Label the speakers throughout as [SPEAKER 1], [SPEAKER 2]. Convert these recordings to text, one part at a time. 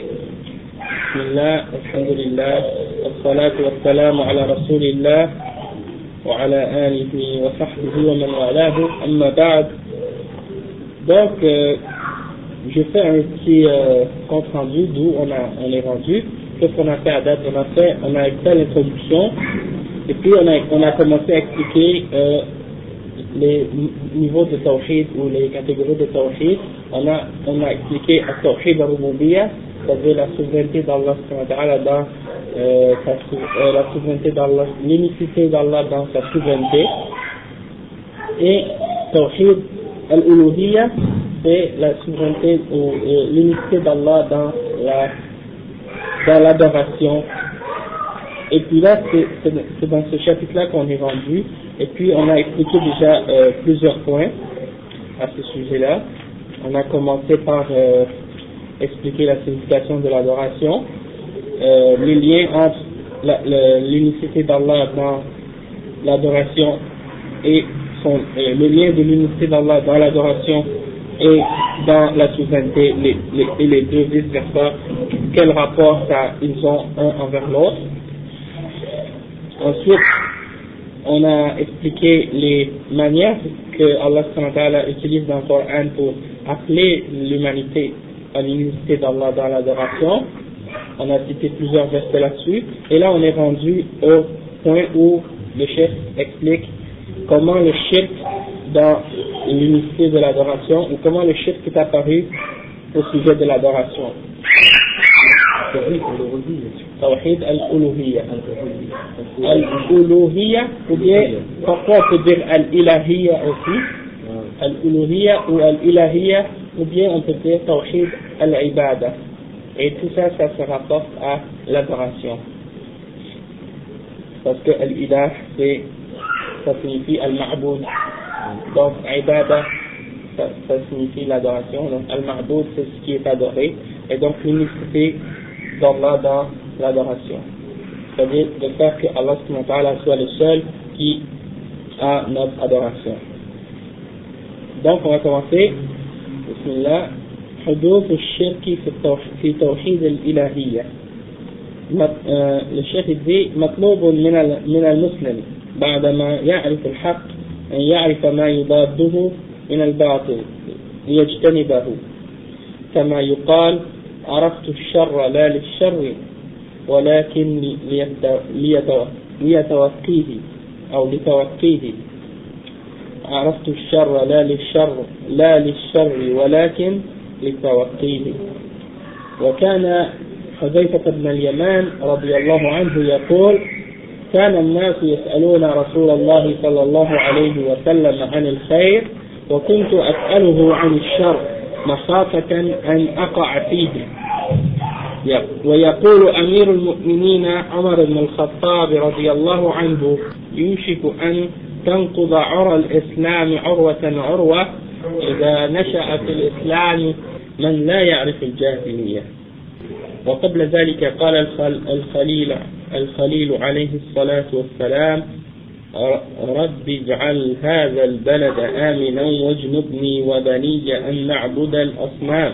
[SPEAKER 1] بسم الله الحمد لله والصلاة والسلام على رسول الله وعلى آله وصحبه ومن والاه أما بعد donc euh, je fais un petit euh, compte rendu d'où on, a, on est rendu qu'est-ce qu'on a fait à date on a fait on a fait l'introduction et puis on a, on a commencé à expliquer euh, les niveaux de tawhid ou les catégories de tawhid on a, on a expliqué à tawhid al-rububiyya c'est-à-dire la souveraineté d'Allah dans euh, euh, la souveraineté d'Allah, l'unicité d'Allah dans sa souveraineté. Et Tawhid al-Uluhiyya, c'est la souveraineté ou euh, l'unicité d'Allah dans la dans l'adoration. Et puis là, c'est dans ce chapitre-là qu'on est rendu. Et puis on a expliqué déjà euh, plusieurs points à ce sujet-là. On a commencé par euh, expliquer la signification de l'adoration, euh, le lien entre l'unicité d'Allah dans l'adoration et son, euh, le lien de d'Allah dans l'adoration et dans la souveraineté, et les deux vice versa, quel rapport ça, ils ont un envers l'autre. Ensuite, on a expliqué les manières que Allah utilise dans le Coran pour appeler l'humanité à l'unité d'Allah dans l'adoration. On a cité plusieurs versets là-dessus. Et là, on est rendu au point où le chef explique comment le shirk dans l'unité de l'adoration, ou comment le shirk est apparu au sujet de l'adoration. Tawhid al-uluhiyya. Al-uluhiyya, ou bien, parfois on peut dire al-ilahiyya aussi? Al-uluhiyya ou al-ilahiyya, ou bien on peut dire tawhid al-ibada. Et tout ça, ça se rapporte à l'adoration. Parce que al-ilah, ça signifie al-ma'boud. Donc, ibada, ça, ça signifie l'adoration. Donc, al-ma'boud, c'est ce qui est adoré. Et donc, l'unicité d'Allah dans l'adoration. C'est-à-dire de faire que Allah soit le seul qui a notre adoration. Donc, on va commencer. بسم الله. حدوث الشرك في توحيد الإلهية. الشيخ دي مطلوب من من المسلم بعدما يعرف الحق أن يعرف ما يضاده من الباطل ليجتنبه. كما يقال عرفت الشر لا للشر ولكن ليتوقيه أو لتوقيه عرفت الشر لا للشر لا للشر ولكن لتوقيه وكان حذيفة بن اليمان رضي الله عنه يقول كان الناس يسألون رسول الله صلى الله عليه وسلم عن الخير وكنت أسأله عن الشر مخافة أن أقع فيه. ويقول أمير المؤمنين عمر بن الخطاب رضي الله عنه يوشك أن تنقض عرى الإسلام عروة عروة إذا نشأ في الإسلام من لا يعرف الجاهلية. وقبل ذلك قال الخليل الخليل عليه الصلاة والسلام رب اجعل هذا البلد آمنا واجنبني وبني أن نعبد الأصنام.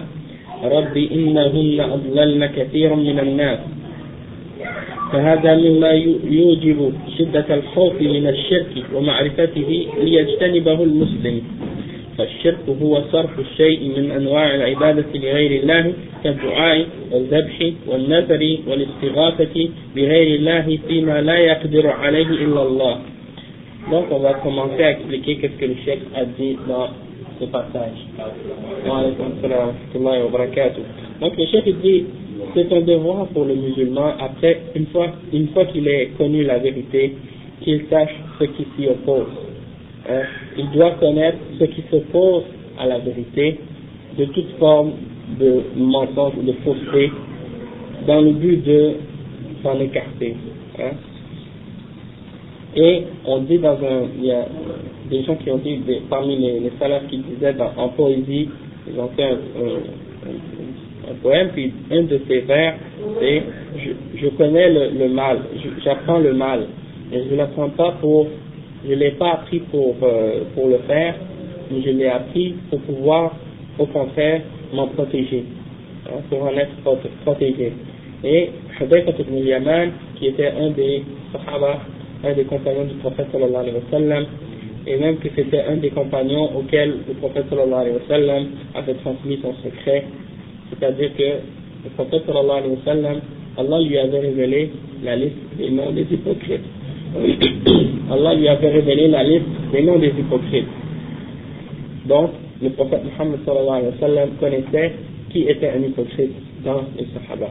[SPEAKER 1] رب إنهن أضللن كثيرا من الناس. فهذا مما يوجب شدة الخوف من الشرك ومعرفته ليجتنبه المسلم. فالشرك هو صرف الشيء من أنواع العبادة لغير الله كالدعاء والذبح والنذر والاستغاثة بغير الله فيما لا يقدر عليه إلا الله. Donc on va commencer à expliquer qu'est-ce que le chef a dit dans ce passage. Donc le chef dit c'est un devoir pour le musulman après une fois une fois qu'il ait connu la vérité qu'il sache ce qui s'y oppose. Hein? Il doit connaître ce qui s'oppose à la vérité de toute forme de mensonge ou de fausseté dans le but de s'en écarter. Hein? Et on dit dans un, il y a des gens qui ont dit, parmi les, les salafs qui disaient en poésie, ils ont fait un, un, poème, puis un de ces vers, c'est je, je connais le, le mal, j'apprends le mal, et je ne l'apprends pas pour, je l'ai pas appris pour, euh, pour le faire, mais je l'ai appris pour pouvoir, au contraire, m'en protéger, hein, pour en être protégé. Et Hudayfa ibn Yaman, qui était un des Sahaba, un des compagnons du prophète sallallahu alayhi wa sallam, et même que c'était un des compagnons auxquels le prophète sallallahu alayhi wa sallam avait transmis son secret, c'est-à-dire que le prophète sallallahu alayhi wa sallam, Allah lui avait révélé la liste des noms des hypocrites. Allah lui avait révélé la liste des noms des hypocrites. Donc, le prophète Muhammad sallallahu alayhi wa sallam connaissait qui était un hypocrite dans les Sahaba,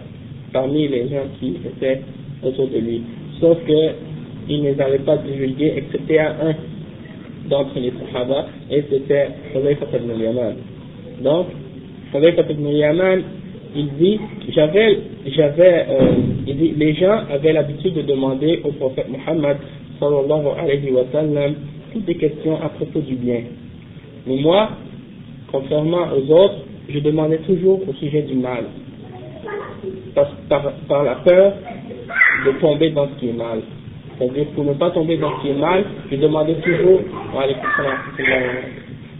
[SPEAKER 1] parmi les gens qui étaient autour de lui. Sauf que il ne les avait pas divulgués, excepté à un d'entre les Sahaba, et c'était Hudayfa ibn Yaman. Donc, Hudayfa ibn Yaman, il dit, j'avais, j'avais, euh, il dit, les gens avaient l'habitude de demander au prophète Muhammad sallallahu alayhi wa sallam toutes des questions à propos du bien. Mais moi, contrairement aux autres, je demandais toujours au sujet du mal. Par, par, par la peur de tomber dans ce qui est mal. C'est-à-dire, pour ne pas tomber dans ce qui est mal, je demandais toujours,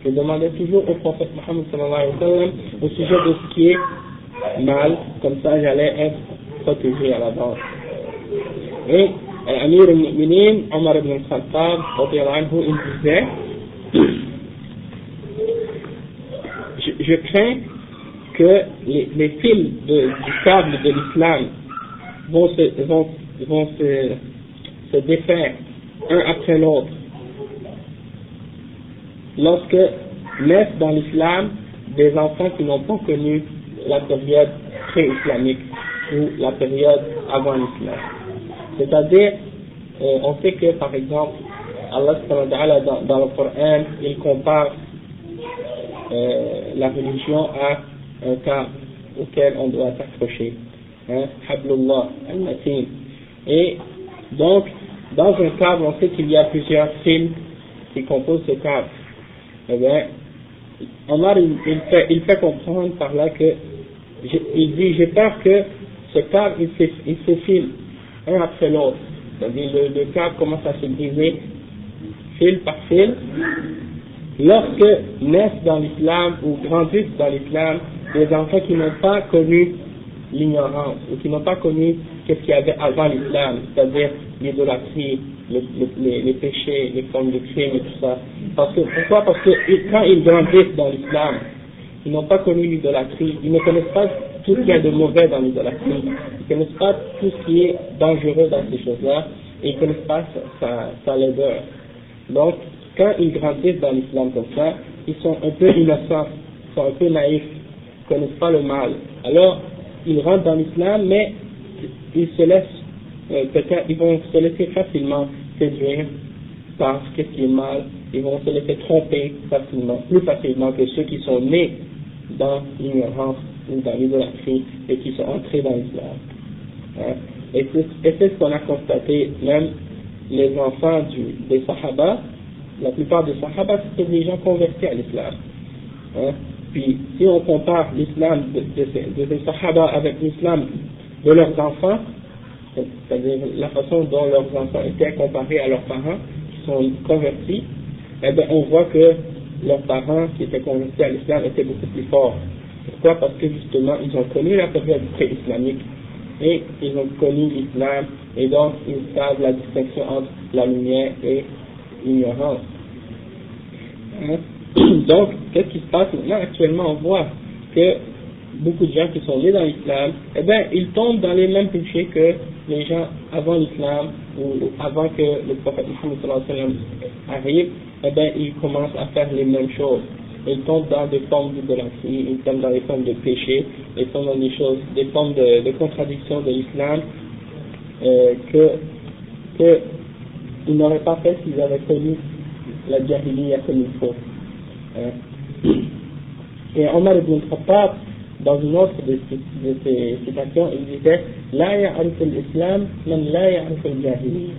[SPEAKER 1] je demandais toujours au prophète Mohammed sallallahu au sujet de ce qui est mal, comme ça j'allais être protégé à la base. Et Amir al-Mu'minin, Omar ibn al-Khattab, il disait, je, crains que les, fils du câble de l'islam vont se défaire un après l'autre lorsque naissent dans l'islam des enfants qui n'ont pas connu la période pré-islamique ou la période avant l'islam. C'est-à-dire, euh, on sait que par exemple, Allah dans, dans le Coran, il compare euh, la religion à un câble auquel on doit s'accrocher. Hein, Hablullah, al-Matin. Et donc, dans un câble, on sait qu'il y a plusieurs fils qui composent ce câble. Eh bien, Omar, il, il, fait, il fait comprendre par là que, il dit, j'ai peur que ce câble, il, se file un après l'autre. C'est-à-dire, le, le commence à se briser fil par fil. Lorsque naissent dans l'islam ou grandissent dans l'islam des enfants qui n'ont pas connu l'ignorance ou qui n'ont pas connu ce qu'il y avait avant l'islam, c'est-à-dire l'idolâtrie, les, péchés, les formes de crime et tout ça. Parce que, pourquoi? Parce que quand ils grandissent dans l'islam, ils n'ont pas connu l'idolâtrie, ils ne connaissent pas tout ce qu'il y a de mauvais dans l'idolâtrie, ils ne connaissent pas tout ce qui est dangereux dans ces choses-là, et ils ne connaissent pas sa, sa, sa laideur. Donc, quand ils grandissent dans l'islam comme ça, ils sont un peu innocents, ils sont un peu naïfs, ils ne connaissent pas le mal. Alors, ils rentrent dans l'islam, mais ils se laissent, euh, peut-être, ils vont se laisser facilement séduire par ce qui est mal, ils vont se laisser tromper facilement, plus facilement que ceux qui sont nés dans l'ignorance ou dans l'idolâtrie et qui sont entrés dans l'islam. Hein? Et c'est ce qu'on a constaté, même les enfants des Sahaba, la plupart des Sahaba, c'était des gens convertis à l'islam. Hein? Puis, si on compare l'islam de, ces Sahaba avec l'islam de leurs enfants, c'est-à-dire la façon dont leurs enfants étaient comparés à leurs parents qui sont convertis, eh bien, on voit que leurs parents qui étaient convertis à l'islam étaient beaucoup plus forts. Pourquoi? Parce que justement, ils ont connu la période pré-islamique et ils ont connu l'islam et donc ils savent la distinction entre la lumière et l'ignorance. Hein? Donc, qu'est-ce qui se passe maintenant? Actuellement, on voit que beaucoup de gens qui sont nés dans l'islam, eh bien, ils tombent dans les mêmes péchés que les gens avant l'islam ou avant que le prophète Muhammad arrive, eh bien, ils commencent à faire les mêmes choses. Ils tombent dans des formes d'idolâtrie, ils tombent dans des formes de péché, ils tombent dans des choses, des formes de, de contradiction de l'islam euh, que, que ils n'auraient pas fait s'ils avaient connu la jahiliya comme il faut. Hein. Et Omar ibn Khattab, dans une autre de, ses citations, il disait La ya'arif l'islam, man la ya'arif al-jahiliya.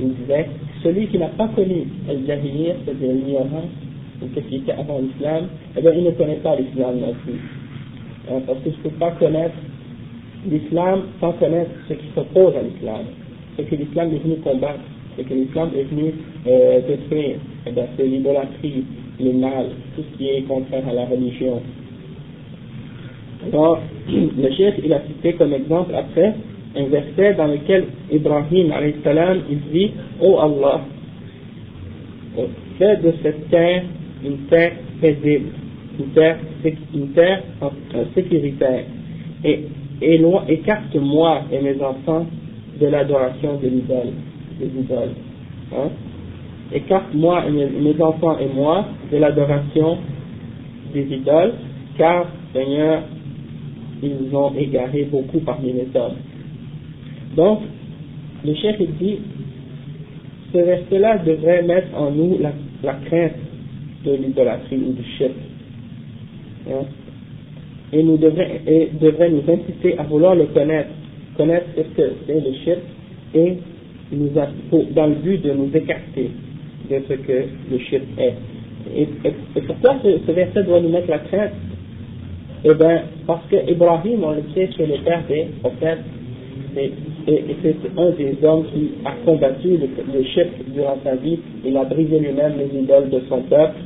[SPEAKER 1] Il disait Celui qui n'a pas connu al-jahiliya, c'est-à-dire l'ignorance, ou ce qui était avant l'islam, eh bien, il ne connaît pas l'islam non plus. Hein, parce que je ne peux pas connaître l'islam sans connaître ce qui s'oppose à l'islam, ce que l'islam est venu combattre, ce que l'islam est venu euh, détruire. Eh bien, c'est l'idolâtrie, le mal, tout ce qui est contraire à la religion. Alors, le chef, il a cité comme exemple après un verset dans lequel Ibrahim salam il dit Oh Allah, fais de cette terre une terre paisible, une terre, une terre sécuritaire, et, écarte-moi et mes enfants de l'adoration de l'idole, des idoles. Hein? Écarte-moi et mes enfants et moi de l'adoration des idoles, car Seigneur, ils ont égaré beaucoup parmi les hommes. Donc, le chef dit, ce verset-là devrait mettre en nous la, crainte de l'idolâtrie ou du chef. Hein? Et, nous devrait, et nous inciter à vouloir le connaître, connaître ce que c'est le chef et dans le but de nous écarter de ce que le chef est. Et, pourquoi ce, verset doit nous mettre la crainte? Eh bien, parce que Ibrahim, on le sait, c'est le père des prophètes, et, c'est un des hommes qui a combattu le, chef durant sa vie, il a brisé lui-même les idoles de son peuple,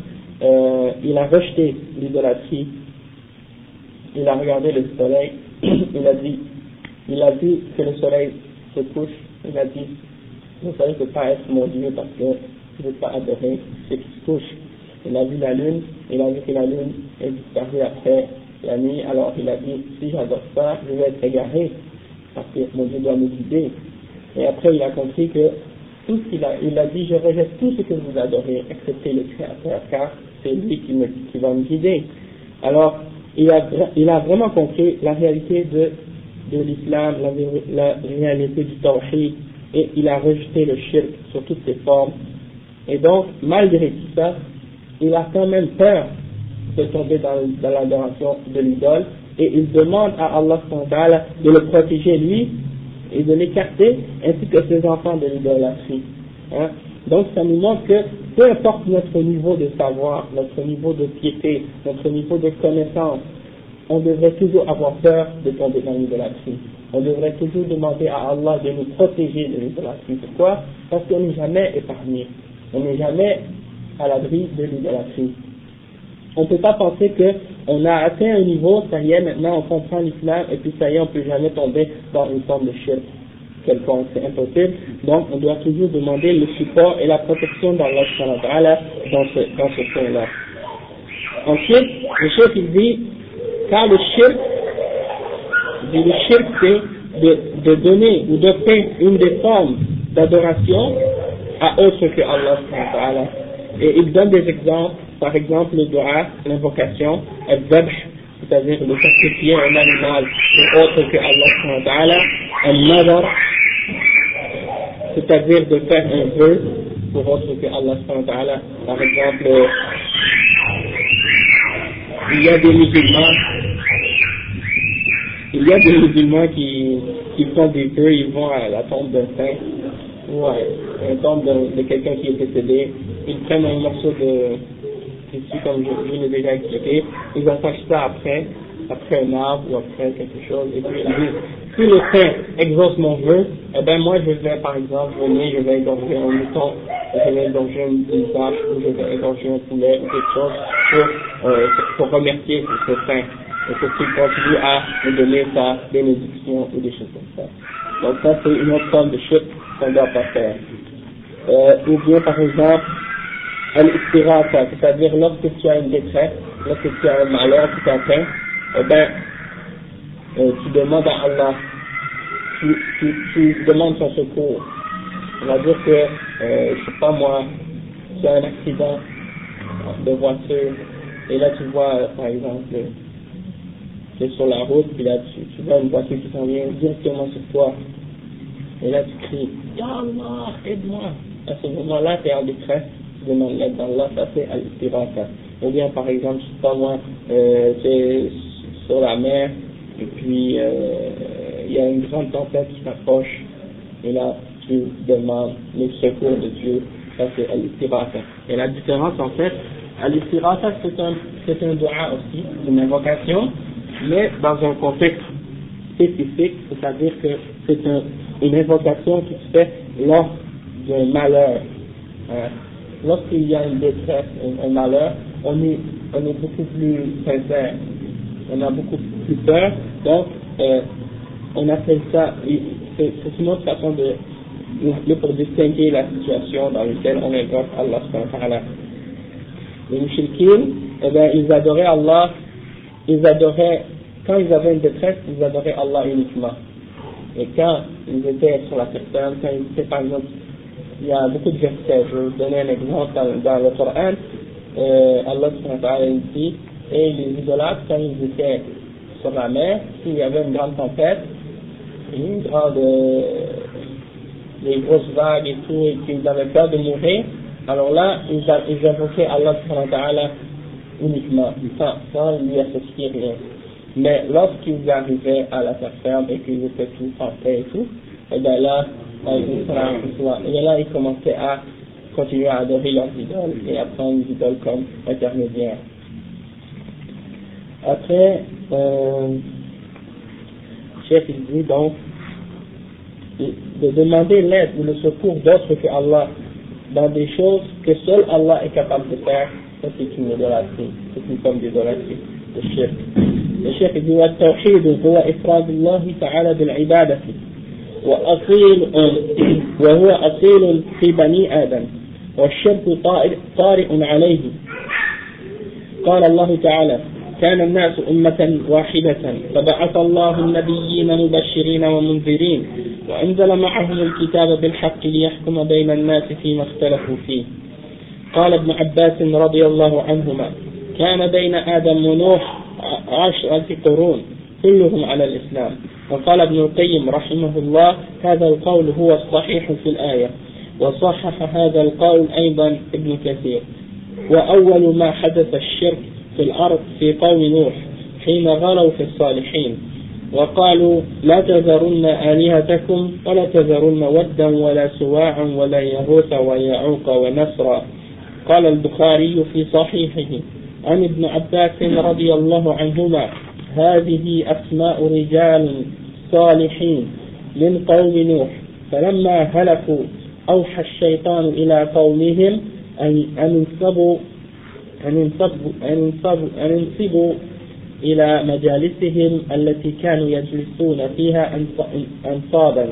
[SPEAKER 1] euh, il a rejeté l'idolâtrie, il a regardé le soleil, il a dit, il a vu que le soleil se couche, il a dit, le soleil ne pas être mon Dieu parce que je ne veux pas adorer ce qui se couche. Il a vu la lune, il a vu que la lune est disparue après alors il a dit, si j'adore ça, je vais être égaré, parce que mon Dieu doit me guider. Et après il a compris que tout ce qu'il a, il a dit, je rejette tout ce que vous adorez, excepté le Créateur, car c'est lui qui, me, qui va me guider. Alors, il a, il a vraiment compris la réalité de, de l'islam, la, la, réalité du tawhid, et il a rejeté le shirk sur toutes ses formes. Et donc, malgré tout ça, il a quand même peur de tomber dans, l'adoration de l'idole et il demande à Allah de le protéger lui et de l'écarter ainsi que ses enfants de l'idolâtrie. Hein? Donc ça nous montre que peu importe notre niveau de savoir, notre niveau de piété, notre niveau de connaissance, on devrait toujours avoir peur de tomber dans l'idolâtrie. On devrait toujours demander à Allah de nous protéger de l'idolâtrie. Pourquoi? Parce qu'on n'est jamais épargné. On n'est jamais à l'abri de l'idolâtrie. On ne peut pas penser qu'on a atteint un niveau, ça y est, maintenant on comprend l'islam, et puis ça y est, on ne peut jamais tomber dans une forme de shirk quelconque, c'est impossible. Donc on doit toujours demander le support et la protection d'Allah dans ce, dans ce point-là. Ensuite, le chef il dit, car le shirk, le shirk c'est de, de donner ou d'offrir une des formes d'adoration à autre que Allah. Et il donne des exemples, par exemple le dua, l'invocation, le zabh, c'est-à-dire de sacrifier un animal pour autre que Allah, un nadar, c'est-à-dire de faire un vœu pour autre que Allah, par exemple, il y a des musulmans, il y a des musulmans qui, qui font des vœux, ils vont à la tombe d'un saint, Un tombe de, quelqu'un qui est décédé, ils prennent un morceau de tissu, comme je, je l'ai déjà expliqué, ils attachent ça après, après un arbre ou après quelque chose, et puis ils disent, si le saint exauce mon vœu, eh ben moi je vais par exemple venir, je vais égorger un mouton, je vais égorger une, vache, ou je vais égorger un poulet, ou quelque chose, pour, euh, pour remercier ce saint, et pour qu'il continue à me donner sa bénédiction ou des choses comme ça. Donc ça c'est une autre forme de chute qu'on ne doit pas faire. Euh, ou bien par exemple, al c'est-à-dire lorsque tu as une détresse, lorsque tu as un malheur qui t'atteint, eh ben, euh, tu demandes à Allah, tu demandes son secours. On va dire que, euh, je sais pas moi, tu as un accident de voiture, et là tu vois, euh, par exemple, tu es sur la route, puis là tu, tu vois une voiture qui s'en vient directement sur toi, et là, tu cries, Ya Allah, aide-moi. À ce moment-là, tu es en détresse, tu demandes l'aide d'Allah, ça c'est al-istiraka. Ou bien, par exemple, je sais pas moi, euh, tu es sur la mer, et puis euh, il y a une grande tempête qui s'approche, et là, tu demandes le secours de Dieu, ça c'est al-istiraka. Et la différence, en fait, al-istiraka, c'est un, c'est un dua aussi, une invocation, mais dans un contexte spécifique, c'est-à-dire que c'est un une invocation qui se fait lors d'un malheur. Hein? Lorsqu'il y a une détresse, un, malheur, on est, beaucoup plus sincère. On a beaucoup plus peur, donc euh, on appelle ça, c'est une autre façon de, pour distinguer la situation dans laquelle on invoque Allah subhanahu Les mushrikin, eh bien, ils adoraient Allah, ils adoraient, quand ils avaient une détresse, ils adoraient Allah uniquement. Et quand ils étaient sur la personne, quand ils étaient par exemple, il y a beaucoup de versets, je vais vous donner un exemple dans, le Coran, euh, Allah dit, et les idolâtres, quand ils étaient sur la mer, s'il y avait une grande tempête, une grande, euh, des grosses vagues et tout, et qu'ils avaient peur de mourir, alors là, ils, ils invoquaient Allah uniquement, sans, sans lui associer rien. Mais lorsqu'ils arrivaient à la terre ferme et qu'ils étaient tous en paix et tout, et bien là, et bien là, ils commençaient à continuer à adorer leurs idoles et à prendre les idoles comme intermédiaires. Après, euh, chef il dit donc de demander l'aide ou le secours d'autres que Allah dans des choses que seul Allah est capable de faire, ça c'est une idolâtrie, c'est une forme d'idolâtrie. Le shirk dit والتوحيد هو إفراد الله تعالى بالعبادة وأصيل وهو أصيل في بني آدم والشرك طارئ عليه قال الله تعالى كان الناس أمة واحدة فبعث الله النبيين مبشرين ومنذرين وأنزل معهم الكتاب بالحق ليحكم بين الناس فيما اختلفوا فيه قال ابن عباس رضي الله عنهما كان بين آدم ونوح عشرة قرون كلهم على الإسلام. وقال ابن القيم رحمه الله هذا القول هو الصحيح في الآية. وصحح هذا القول أيضا ابن كثير. وأول ما حدث الشرك في الأرض في قوم نوح حين غلوا في الصالحين. وقالوا لا تذرن آلهتكم ولا تذرن ودا ولا سواعا ولا يغوث ويعوق ونسرا. قال البخاري في صحيحه عن ابن عباس رضي الله عنهما هذه أسماء رجال صالحين من قوم نوح فلما هلكوا أوحى الشيطان إلى قومهم أن انصبوا أن ينصبوا, أن ينصبوا, أن ينصبوا إلى مجالسهم التي كانوا يجلسون فيها أنصابا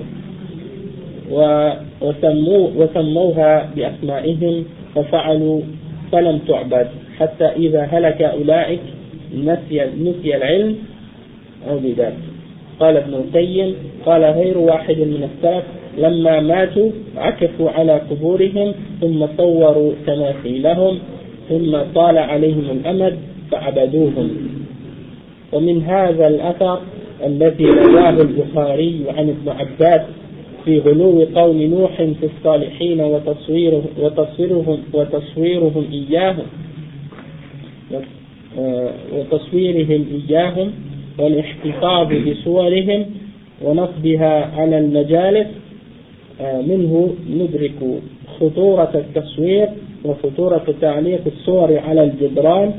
[SPEAKER 1] وسموها بأسمائهم وفعلوا فلم تعبد حتى إذا هلك أولئك نسي, نسي العلم بذلك. قال ابن القيم قال غير واحد من السلف لما ماتوا عكفوا على قبورهم ثم صوروا تماثيلهم ثم طال عليهم الأمد فعبدوهم. ومن هذا الأثر الذي رواه البخاري عن ابن عباس في غلو قوم نوح في الصالحين وتصويره وتصويرهم وتصويرهم إياهم. وتصويرهم إياهم والاحتفاظ بصورهم ونصبها على المجالس منه ندرك خطورة التصوير وخطورة تعليق الصور على الجدران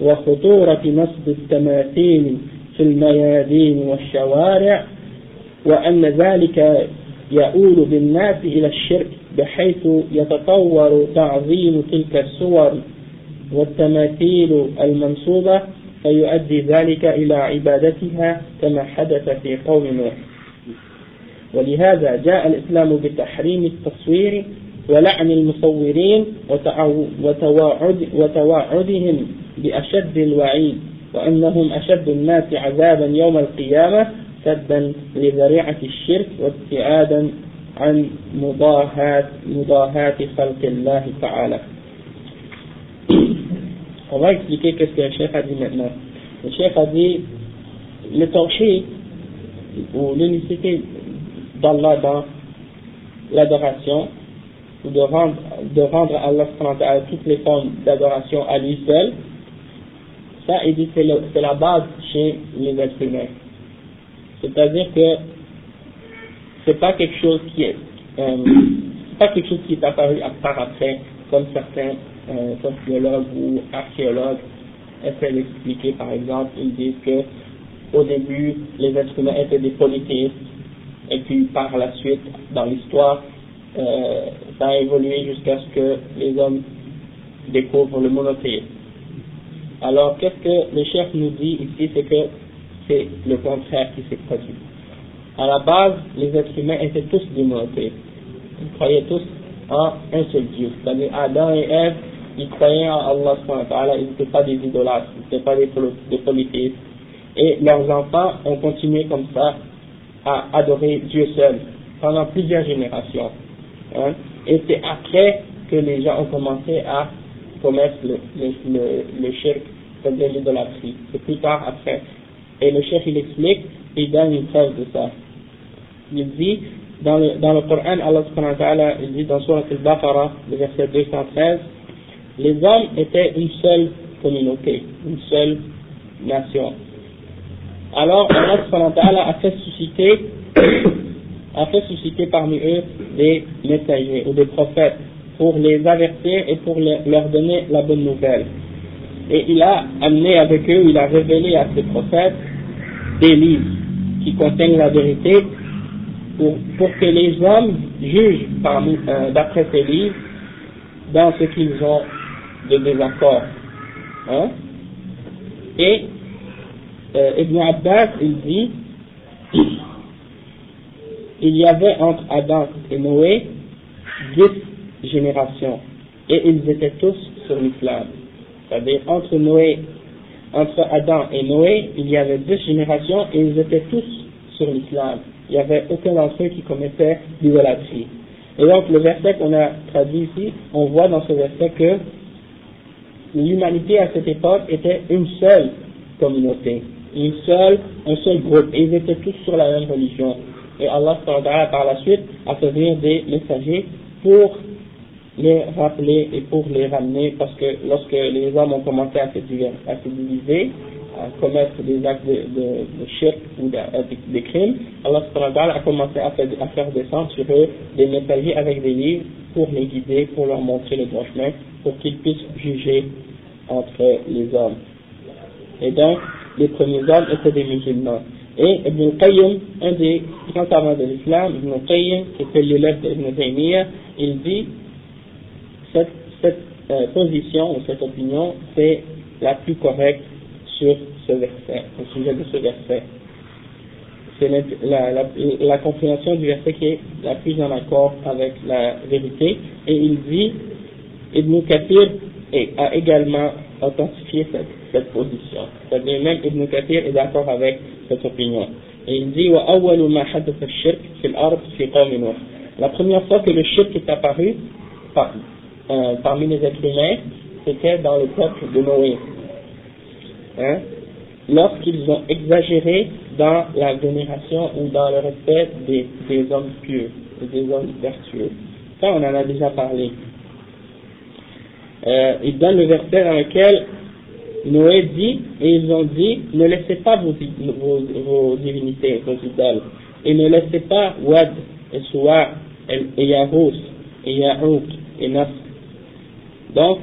[SPEAKER 1] وخطورة نصب التماثيل في الميادين والشوارع. وأن ذلك يؤول بالناس إلى الشرك بحيث يتطور تعظيم تلك الصور والتماثيل المنصوبة فيؤدي ذلك إلى عبادتها كما حدث في قوم نوح. ولهذا جاء الإسلام بتحريم التصوير ولعن المصورين وتواعد وتواعدهم بأشد الوعيد وأنهم أشد الناس عذابا يوم القيامة سدا لذريعة الشرك وابتعادا عن مضاهاة مضاهاة خلق الله تعالى. On va expliquer qu'est-ce que le chef a dit maintenant. Le chef a dit le tawhid ou l'unicité d'Allah dans l'adoration ou de rendre, de rendre à Allah toutes les formes d'adoration à lui seul, ça, il dit, c'est la base chez les êtres humains. C'est-à-dire que c'est pas quelque chose qui est, euh, pas quelque chose qui est apparu à part après, comme certains euh, sociologues ou archéologues essaient d'expliquer, par exemple, ils disent que au début, les êtres humains étaient des polythéistes, et puis par la suite, dans l'histoire, euh, ça a évolué jusqu'à ce que les hommes découvrent le monothéisme. Alors, qu'est-ce que le chef nous dit ici, c'est que c'est le contraire qui s'est produit. À la base, les êtres humains étaient tous démontés. Ils croyaient tous en un seul Dieu. C'est-à-dire Adam et Ève, ils croyaient en Allah, ils n'étaient pas des idolâtres, ils n'étaient pas des, des polythéistes. Et leurs enfants ont continué comme ça à adorer Dieu seul pendant plusieurs générations. Hein. Et c'est après que les gens ont commencé à commettre le, le, le, le shirk, c'est-à-dire l'idolâtrie. C'est plus tard après. Et le chef il explique, il donne une preuve de ça. Il dit, dans le, Coran, Allah subhanahu wa ta'ala, il dit dans Surah Al-Baqarah, le verset 213, les hommes étaient une seule communauté, une seule nation. Alors Allah subhanahu wa ta'ala a fait susciter, a fait susciter parmi eux des messagers ou des prophètes pour les avertir et pour leur donner la bonne nouvelle. Et il a amené avec eux, il a révélé à ses prophètes des livres qui contiennent la vérité pour, que les hommes jugent euh, d'après ces livres dans ce qu'ils ont de désaccord. Hein? Et euh, Ibn Abbas, il dit, il y avait entre Adam et Noé dix générations, et ils étaient tous sur l'islam. C'est-à-dire entre Noé entre Adam et Noé, il y avait deux générations et ils étaient tous sur l'islam. Il n'y avait aucun d'entre eux qui commettait l'idolâtrie. Et donc le verset qu'on a traduit ici, on voit dans ce verset que l'humanité à cette époque était une seule communauté, une seule, un seul groupe, et ils étaient tous sur la même religion. Et Allah par la suite a fait venir des messagers pour les rappeler et pour les ramener parce que lorsque les hommes ont commencé à se, diviser, à commettre des actes de, de, ou des crimes, Allah a commencé à faire, à faire descendre sur eux des messagers avec des livres pour les guider, pour leur montrer le droit chemin, pour qu'ils puissent juger entre les hommes. Et donc, les premiers hommes étaient des musulmans. Et Ibn Qayyim, un des grands savants de l'islam, Ibn Qayyim, qui était l'élève d'Ibn Taymiyyah, il dit cette, euh, position ou cette opinion, c'est la plus correcte sur ce verset, au sujet de ce verset. C'est la, la, du verset qui est la plus en accord avec la vérité. Et il dit, Ibn Kathir a également authentifié cette, cette position. C'est-à-dire même Ibn Kathir est d'accord avec cette opinion. Et il dit, La première fois que le shirk est apparu, euh, parmi les êtres humains, c'était dans le peuple de Noé. Hein? Lorsqu'ils ont exagéré dans la vénération ou dans le respect des, hommes pieux, des hommes vertueux. Ça, on en a déjà parlé. Euh, il donne le verset dans lequel Noé dit, et ils ont dit, ne laissez pas vos, divinités, vos idoles, et ne laissez pas Wad, et et Yahous, et Yahouk, et Nasr, donc,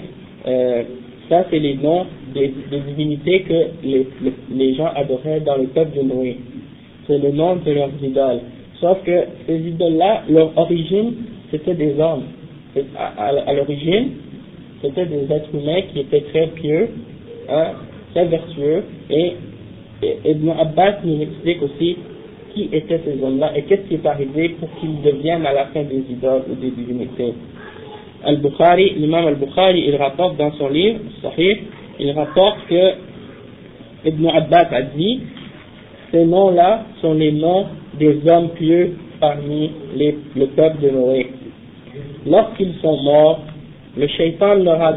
[SPEAKER 1] euh, ça c'est les noms des, divinités que les, les, gens adoraient dans le peuple de Noé. C'est le nom de leurs idoles. Sauf que ces idoles-là, leur origine, c'était des hommes. À, l'origine, c'était des êtres humains qui étaient très pieux, hein, très vertueux, et, Abbas nous explique aussi qui étaient ces hommes-là et qu'est-ce qui est arrivé pour qu'ils deviennent à la fin des idoles ou des divinités. Al-Bukhari, l'imam Al-Bukhari, il rapporte dans son livre, Sahih, il rapporte que Ibn Abbas a dit, ces noms-là sont les noms des hommes pieux parmi les, le peuple de Noé. Lorsqu'ils sont morts, le shaitan leur a,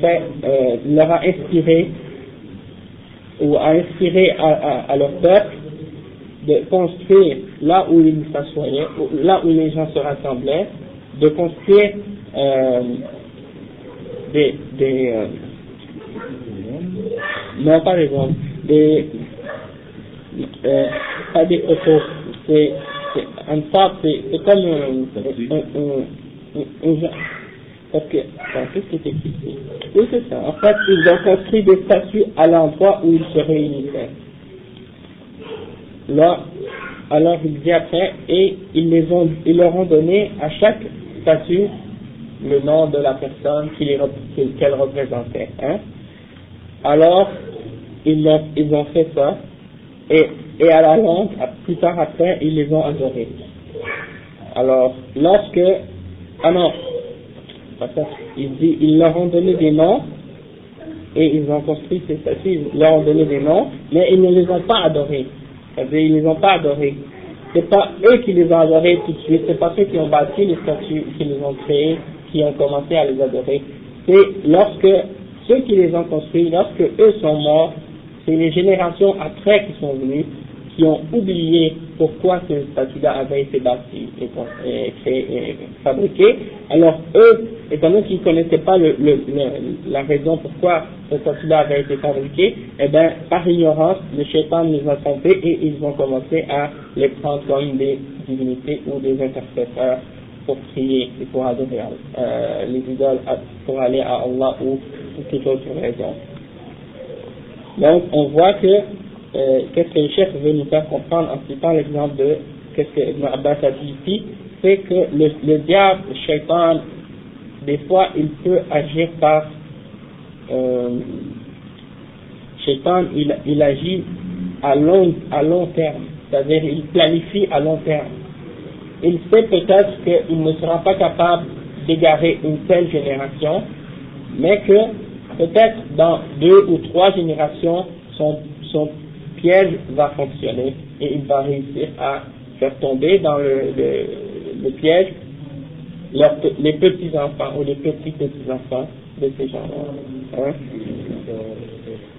[SPEAKER 1] fait, euh, leur a inspiré ou a inspiré à, à, leur peuple de construire là où ils s'assoyaient, là où les gens se rassemblaient, de construire euh, des, des euh, non pas des hommes, des euh, pas des photos, c'est en fait c'est comme un, un, un, parce que qu'est-ce qui est écrit Oui c'est ça. En fait ils ont construit des statues à l'endroit où ils se réunissaient. Là, alors il dit après et ils les ont ils leur ont donné à chaque statue le nom de la personne qu'elle représentait. Hein. Alors, ils ont, fait ça, et, à la longue, plus tard après, ils les ont adorés. Alors, lorsque, ah non, il dit, ils leur ont donné des noms, et ils ont construit ces statues, ils leur ont donné des noms, mais ils ne les ont pas adorés. C'est-à-dire, ils ne les ont pas adorés. C'est pas eux qui les ont adorés tout de suite, c'est pas ceux qui ont bâti les statues, qui les ont créés, qui ont commencé à les adorer. C'est lorsque ceux qui les ont construits, lorsque eux sont morts, c'est les générations après qui sont venues, qui ont oublié pourquoi ce statut-là avait été bâti et, et, fabriqué. Alors eux, étant donné qu'ils ne connaissaient pas la raison pourquoi ce statut-là avait été fabriqué, eh bien, par ignorance, le shaitan les a trompés et ils ont commencé à les prendre comme des divinités ou des intercesseurs pour prier et pour adorer euh, les idoles, pour aller à Allah ou pour toute autre raison. Donc, on voit que euh, qu'est-ce que le chef veut nous faire comprendre en citant l'exemple de qu'est-ce que Ibn Abbas a dit ici, c'est que le, le diable, le shaitan, des fois, il peut agir par euh, shaitan, il, il agit à long, à long terme, c'est-à-dire il planifie à long terme. Il sait peut-être qu'il ne sera pas capable d'égarer une telle génération, mais que peut-être dans deux ou trois générations, son, piège va fonctionner et il va réussir à faire tomber dans le, le, piège les petits-enfants ou les petits-petits-enfants de ces gens-là. Hein?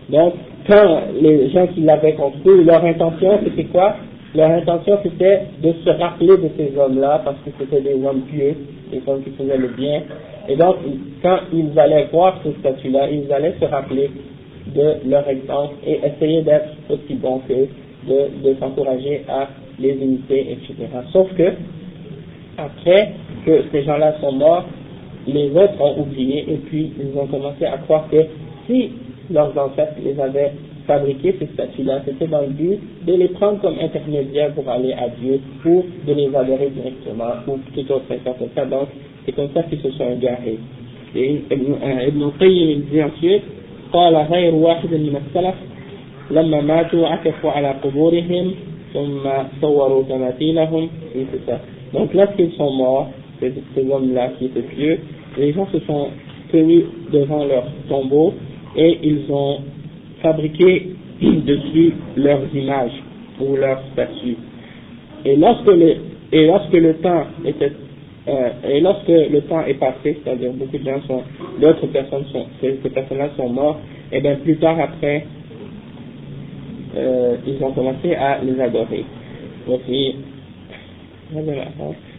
[SPEAKER 1] Donc, quand les gens qui l'avaient construit, leur intention c'était quoi? Leur intention c'était de se rappeler de ces hommes-là parce que c'était des hommes pieux, des hommes qui faisaient le bien. Et donc, quand ils allaient voir ce statut-là, ils allaient se rappeler de leur exemple et essayer d'être aussi bons qu'eux, de, de s'encourager à les imiter, etc. Sauf que, après que ces gens-là sont morts, les autres ont oublié et puis ils ont commencé à croire que si leurs ancêtres les avaient fabriqués, ces statues-là, c'était dans le but de les prendre comme intermédiaires pour aller à Dieu, ou de les adorer directement, ou tout autre façon comme ça. Donc, c'est comme ça qu'ils se sont égarés. Et Ibn Qayyim, il dit ensuite, قال غير واحد من السلف لما ماتوا عكفوا على قبورهم ثم صوروا تماثيلهم Donc lorsqu'ils sont morts, ces, ces hommes-là qui étaient pieux, les gens se sont tenus devant leur tombeau et ils ont fabriqué dessus leurs images ou leurs statues. Et lorsque le, et lorsque le temps était euh, et lorsque le temps est passé, c'est-à-dire beaucoup de gens sont, d'autres personnes sont, ces, personnes-là sont mortes, et bien plus tard après, euh, ils ont commencé à les adorer.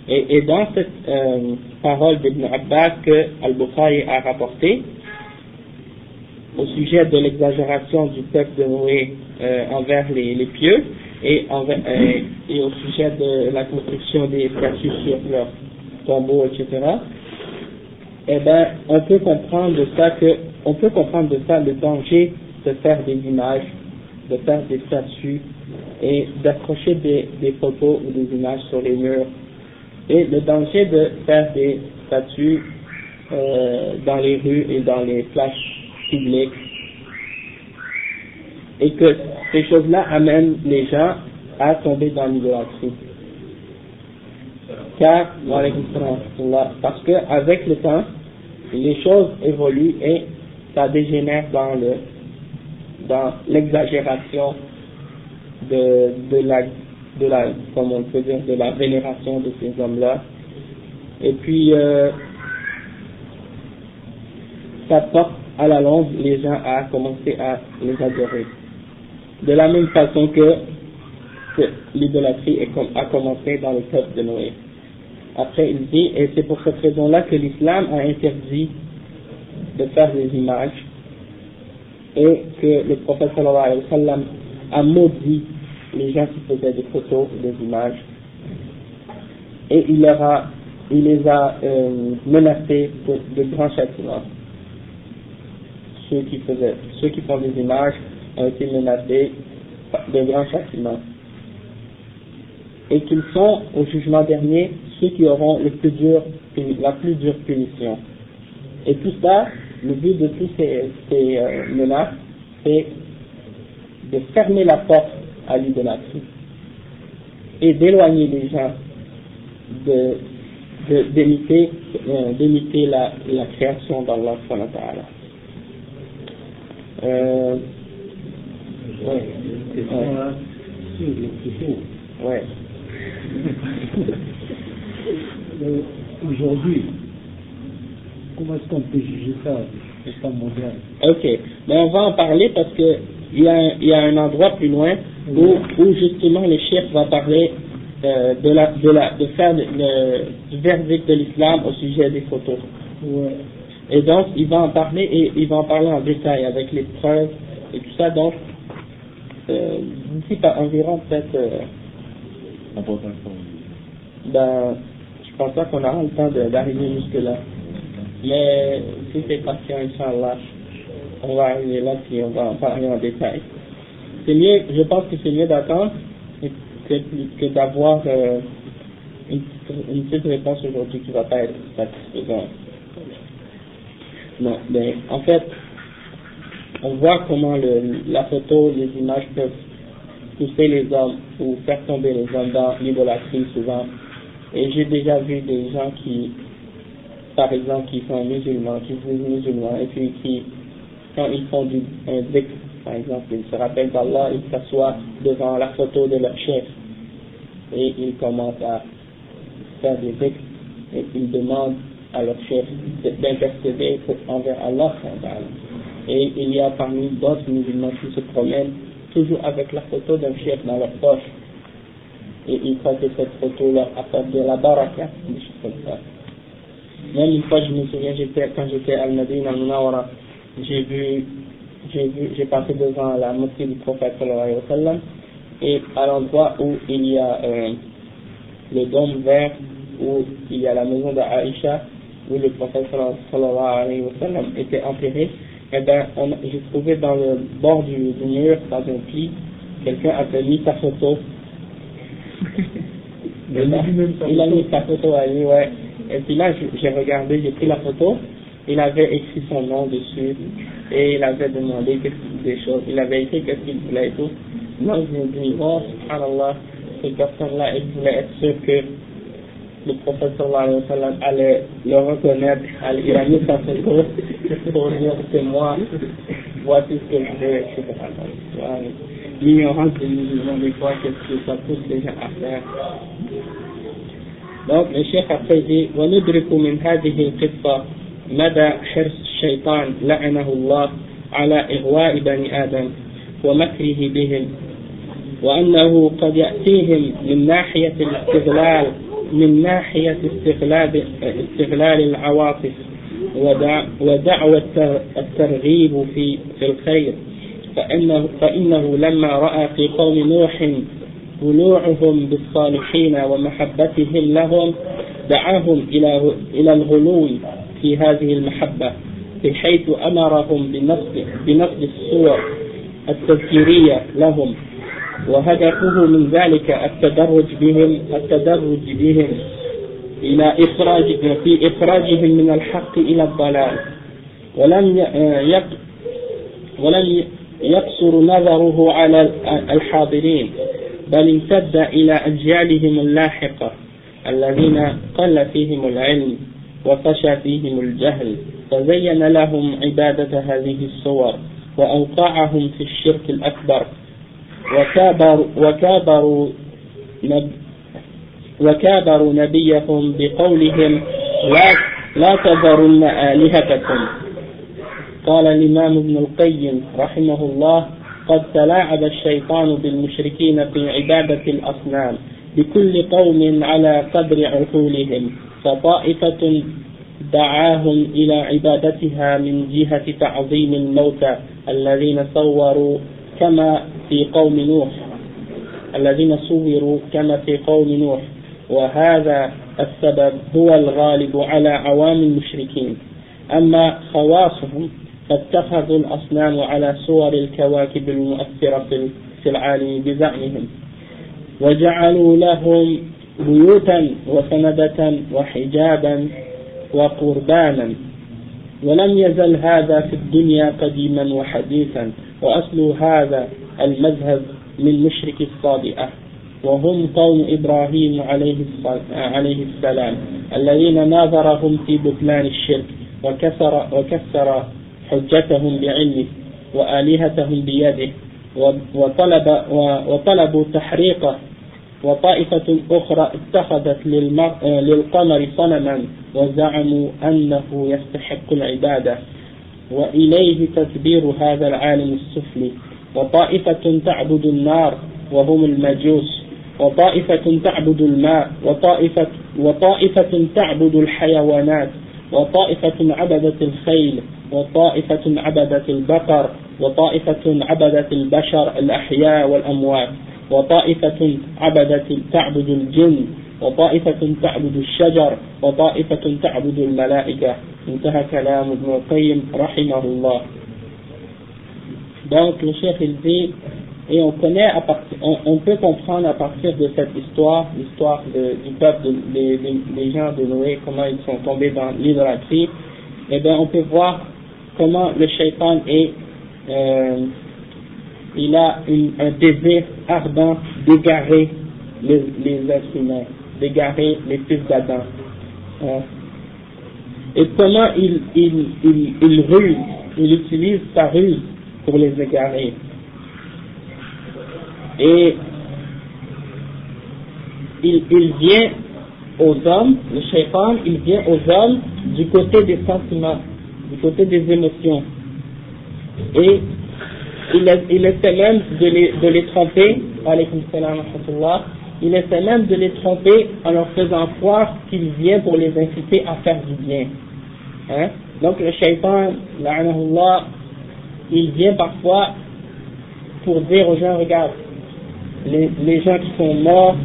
[SPEAKER 1] et, et dans cette euh, parole d'Ibn Abbas que Al-Bukhari a rapportée, au sujet de l'exagération du peuple de Noé euh, envers les, pieux euh, et au sujet de la construction des statues sur leur tombeau, etc., eh ben, on peut comprendre de ça que, on peut comprendre de ça le danger de faire des images, de faire des statues et d'accrocher des, des photos ou des images sur les murs. Et le danger de faire des statues euh, dans les rues et dans les plages Et que ces choses-là amènent les gens à tomber dans l'idolâtrie car, parce que avec le temps, les choses évoluent et ça dégénère dans le dans l'exagération de, de la de la comme on peut dire de la vénération de ces hommes-là. Et puis euh, ça porte à la longue les gens à commencer à les adorer. De la même façon que, l'idolâtrie a commencé dans le peuple de Noé. Après, il dit, et c'est pour cette raison-là que l'islam a interdit de faire des images et que le prophète sallallahu alayhi wa sallam a maudit les gens qui faisaient des photos des images. Et il les a euh, menacés de, de, grands châtiments. Ceux qui, faisaient, ceux qui font des images ont été menacés de grands châtiments et qu'ils sont au jugement dernier ceux qui auront la plus dure punition. Et tout ça, le but de tous ces, euh, menaces, c'est de fermer la porte à l'idolâtrie et d'éloigner les gens de d'imiter euh, la, la création d'Allah euh, ouais. Ouais. ouais.
[SPEAKER 2] Euh, aujourd'hui, comment est-ce qu'on peut juger ça, le moderne?
[SPEAKER 1] Ok, mais on va en parler parce que il y a, il y a un endroit plus loin où, où justement le chef va parler euh, de, la, de, la, de faire le, le verdict de l'islam au sujet des photos.
[SPEAKER 2] Ouais.
[SPEAKER 1] Et donc, il va en parler et il va en parler en détail avec les preuves et tout ça. Donc, euh, d'ici environ peut-être. Euh, ben, je pense pas qu'on aura le temps d'arriver jusque-là. Mais si c'est patient, Inch'Allah, on va arriver là puis on va en parler en détail. C'est mieux, je pense que c'est mieux d'attendre que, que d'avoir euh, une, une, petite réponse aujourd'hui qui va pas être satisfaisante. Non, mais en fait, on voit comment la photo, les images peuvent pousser les hommes ou faire tomber les hommes dans l'idolâtrie souvent. Et j'ai déjà vu des gens qui, par exemple, qui sont musulmans, qui sont musulmans, et puis qui, quand ils font du, un dhikr, par exemple, ils se rappellent d'Allah, ils s'assoient devant la photo de leur chef, et ils commencent à faire des dhikr, et ils demandent à leur chef d'intercéder envers Allah. Et il y a parmi d'autres musulmans qui se promènent toujours avec la photo d'un chef dans leur poche. Et ils croient que cette photo leur apporte de la baraka, des choses comme ça. Même une fois, je me souviens, quand j'étais à Al-Madin, al j'ai vu, j'ai vu, j'ai passé devant la mosquée du prophète sallallahu alayhi et à l'endroit où il y a euh, le dôme vert, où il y a la maison d'Aïcha, où le prophète sallallahu alayhi wa sallam était enterré, eh ben, j'ai trouvé dans le bord du, du, mur, dans un pli, quelqu'un avait mis sa photo. il, a, il a mis sa photo à lui, ouais. Et puis là, j'ai regardé, j'ai pris la photo, il avait écrit son nom dessus, et il avait demandé des choses, il avait écrit qu'est-ce qu'il voulait et tout. Moi, je me dis, oh, subhanallah, cette personne-là, il voulait être sûr que le prophète sallallahu alayhi wa sallam allait le reconnaître, il a mis sa photo pour dire que moi, voici ce que je veux, etc. L'ignorance des musulmans, des fois, qu'est-ce que ça pousse les gens à faire. Donc, le chef après dit, وندرك من هذه القصة مدى حرص الشيطان لعنه الله على إغواء بني آدم ومكره بهم وأنه قد يأتيهم من ناحية الاستغلال من ناحية استغلال, استغلال العواطف ودعوة الترغيب في, في الخير. فإنه, فإنه لما رأى في قوم نوح ولوعهم بالصالحين ومحبتهم لهم دعاهم إلى إلى الغلو في هذه المحبة بحيث أمرهم بنصب بنصب الصور التذكيرية لهم. وهدفه من ذلك التدرج بهم التدرج بهم إلى إخراج في إخراجهم من الحق إلى الضلال. ولم يق ولم يقصر نظره على الحاضرين بل امتد إلى أجيالهم اللاحقة الذين قل فيهم العلم وفشى فيهم الجهل فزين لهم عبادة هذه الصور وأوقعهم في الشرك الأكبر. وكابروا وكابروا وكابروا نبيهم بقولهم لا لا تذرن آلهتكم. قال الإمام ابن القيم رحمه الله قد تلاعب الشيطان بالمشركين في عبادة الأصنام بكل قوم على قدر عقولهم فطائفة دعاهم إلى عبادتها من جهة تعظيم الموتى الذين صوروا كما في قوم نوح الذين صوروا كما في قوم نوح وهذا السبب هو الغالب على عوام المشركين. أما خواصهم فاتخذوا الأصنام على صور الكواكب المؤثرة في العالم بزعمهم وجعلوا لهم بيوتا وسندة وحجابا وقربانا. ولم يزل هذا في الدنيا قديما وحديثا وأصل هذا المذهب من مشرك الصابئة وهم قوم إبراهيم عليه عليه السلام الذين ناظرهم في بطلان الشرك وكسر وكسر حجتهم بعلمه وآلهتهم بيده وطلب وطلبوا تحريقه وطائفة أخرى اتخذت للقمر صنما وزعموا أنه يستحق العبادة. وإليه تدبير هذا العالم السفلي. وطائفة تعبد النار وهم المجوس وطائفة تعبد الماء وطائفة, وطائفة تعبد الحيوانات وطائفة عبدت الخيل وطائفة عبدت البقر وطائفة عبدت البشر الأحياء والأموات وطائفة عبدت تعبد الجن وطائفة تعبد الشجر وطائفة تعبد الملائكة. انتهى كلام ابن القيم رحمه الله. Donc le chef il dit, et on connaît, à on, peut comprendre à partir de cette histoire, l'histoire du peuple, des de, gens de Noé, comment ils sont tombés dans l'idolâtrie, et eh bien on peut voir comment le shaitan est euh, il a un désir ardent d'égarer les, les êtres humains, d'égarer les fils d'Adam. Et comment il, il, il, il ruse, il utilise sa ruse pour les égarer. Et il, il vient aux hommes, le shaitan, il vient aux hommes du côté des sentiments, du côté des émotions. Et il, essaie même de les, de les tromper, il essaie même de les tromper en leur faisant croire qu'il vient pour les inciter à faire du bien. Hein? Donc le shaitan, il vient parfois pour dire aux gens, regarde, les, les gens qui sont morts,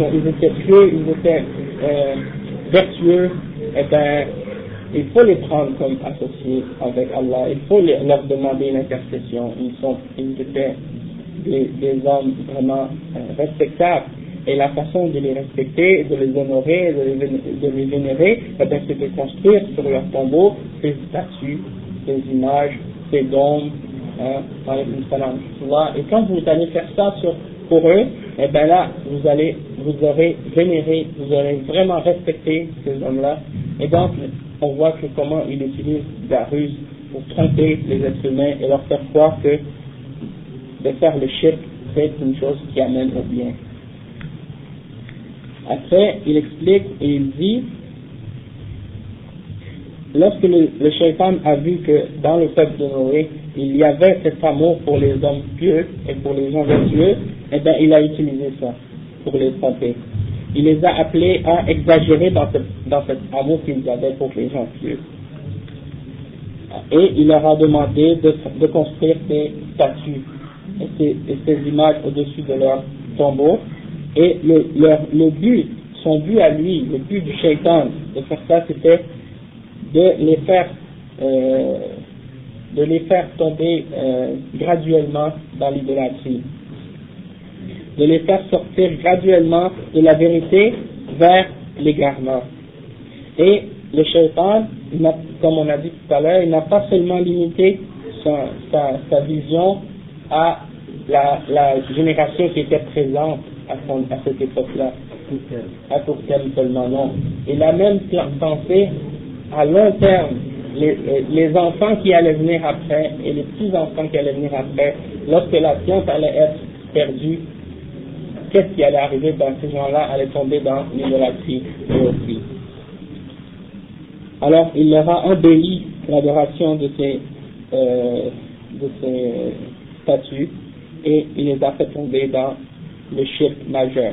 [SPEAKER 1] ils, étaient pieux, ils étaient euh, vertueux, eh ben, il faut les prendre comme associés avec Allah, il faut leur demander une intercession. Ils sont ils étaient des, des hommes vraiment euh, respectables. Et la façon de les respecter, de les honorer, de les, de les vénérer, eh c'est de construire sur leur tombeau des statues, des images, des dômes, hein, et quand vous allez faire ça pour eux, et eh bien là, vous allez, vous aurez vénéré, vous aurez vraiment respecté ces hommes-là. Et donc, on voit que comment il utilise la ruse pour tromper les êtres humains et leur faire croire que de faire le shirk, c'est une chose qui amène au bien. Après, il explique et il dit, lorsque le, le shaitan a vu que dans le peuple de Noé, il y avait cet amour pour les hommes pieux et pour les gens vertueux, eh bien, il a utilisé ça pour les tromper il les a appelés à exagérer dans, ce, cet amour qu'ils avaient pour les gens pieux. Et il leur a demandé de, construire des statues et ces, ces images au-dessus de leur tombeau. Et le, le but, son but à lui, le but du shaitan de faire ça, c'était de les faire, euh, de les faire tomber euh, graduellement dans l'idolâtrie de les faire sortir graduellement de la vérité vers l'égarement. Et le shaitan, comme on a dit tout à l'heure, il n'a pas seulement limité sa, sa, sa vision à la, la, génération qui était présente à, son, à cette époque-là, à court terme seulement, non. Il a même pensé à long terme, les, enfants qui allaient venir après et les petits-enfants qui allaient venir après, lorsque la science allait être perdue, qu'est-ce qui allait arriver dans ces gens-là allaient tomber dans l'idolâtrie aussi. Alors, il leur a embelli l'adoration de ces, euh, de ces statues et il les a fait tomber dans le shirk majeur.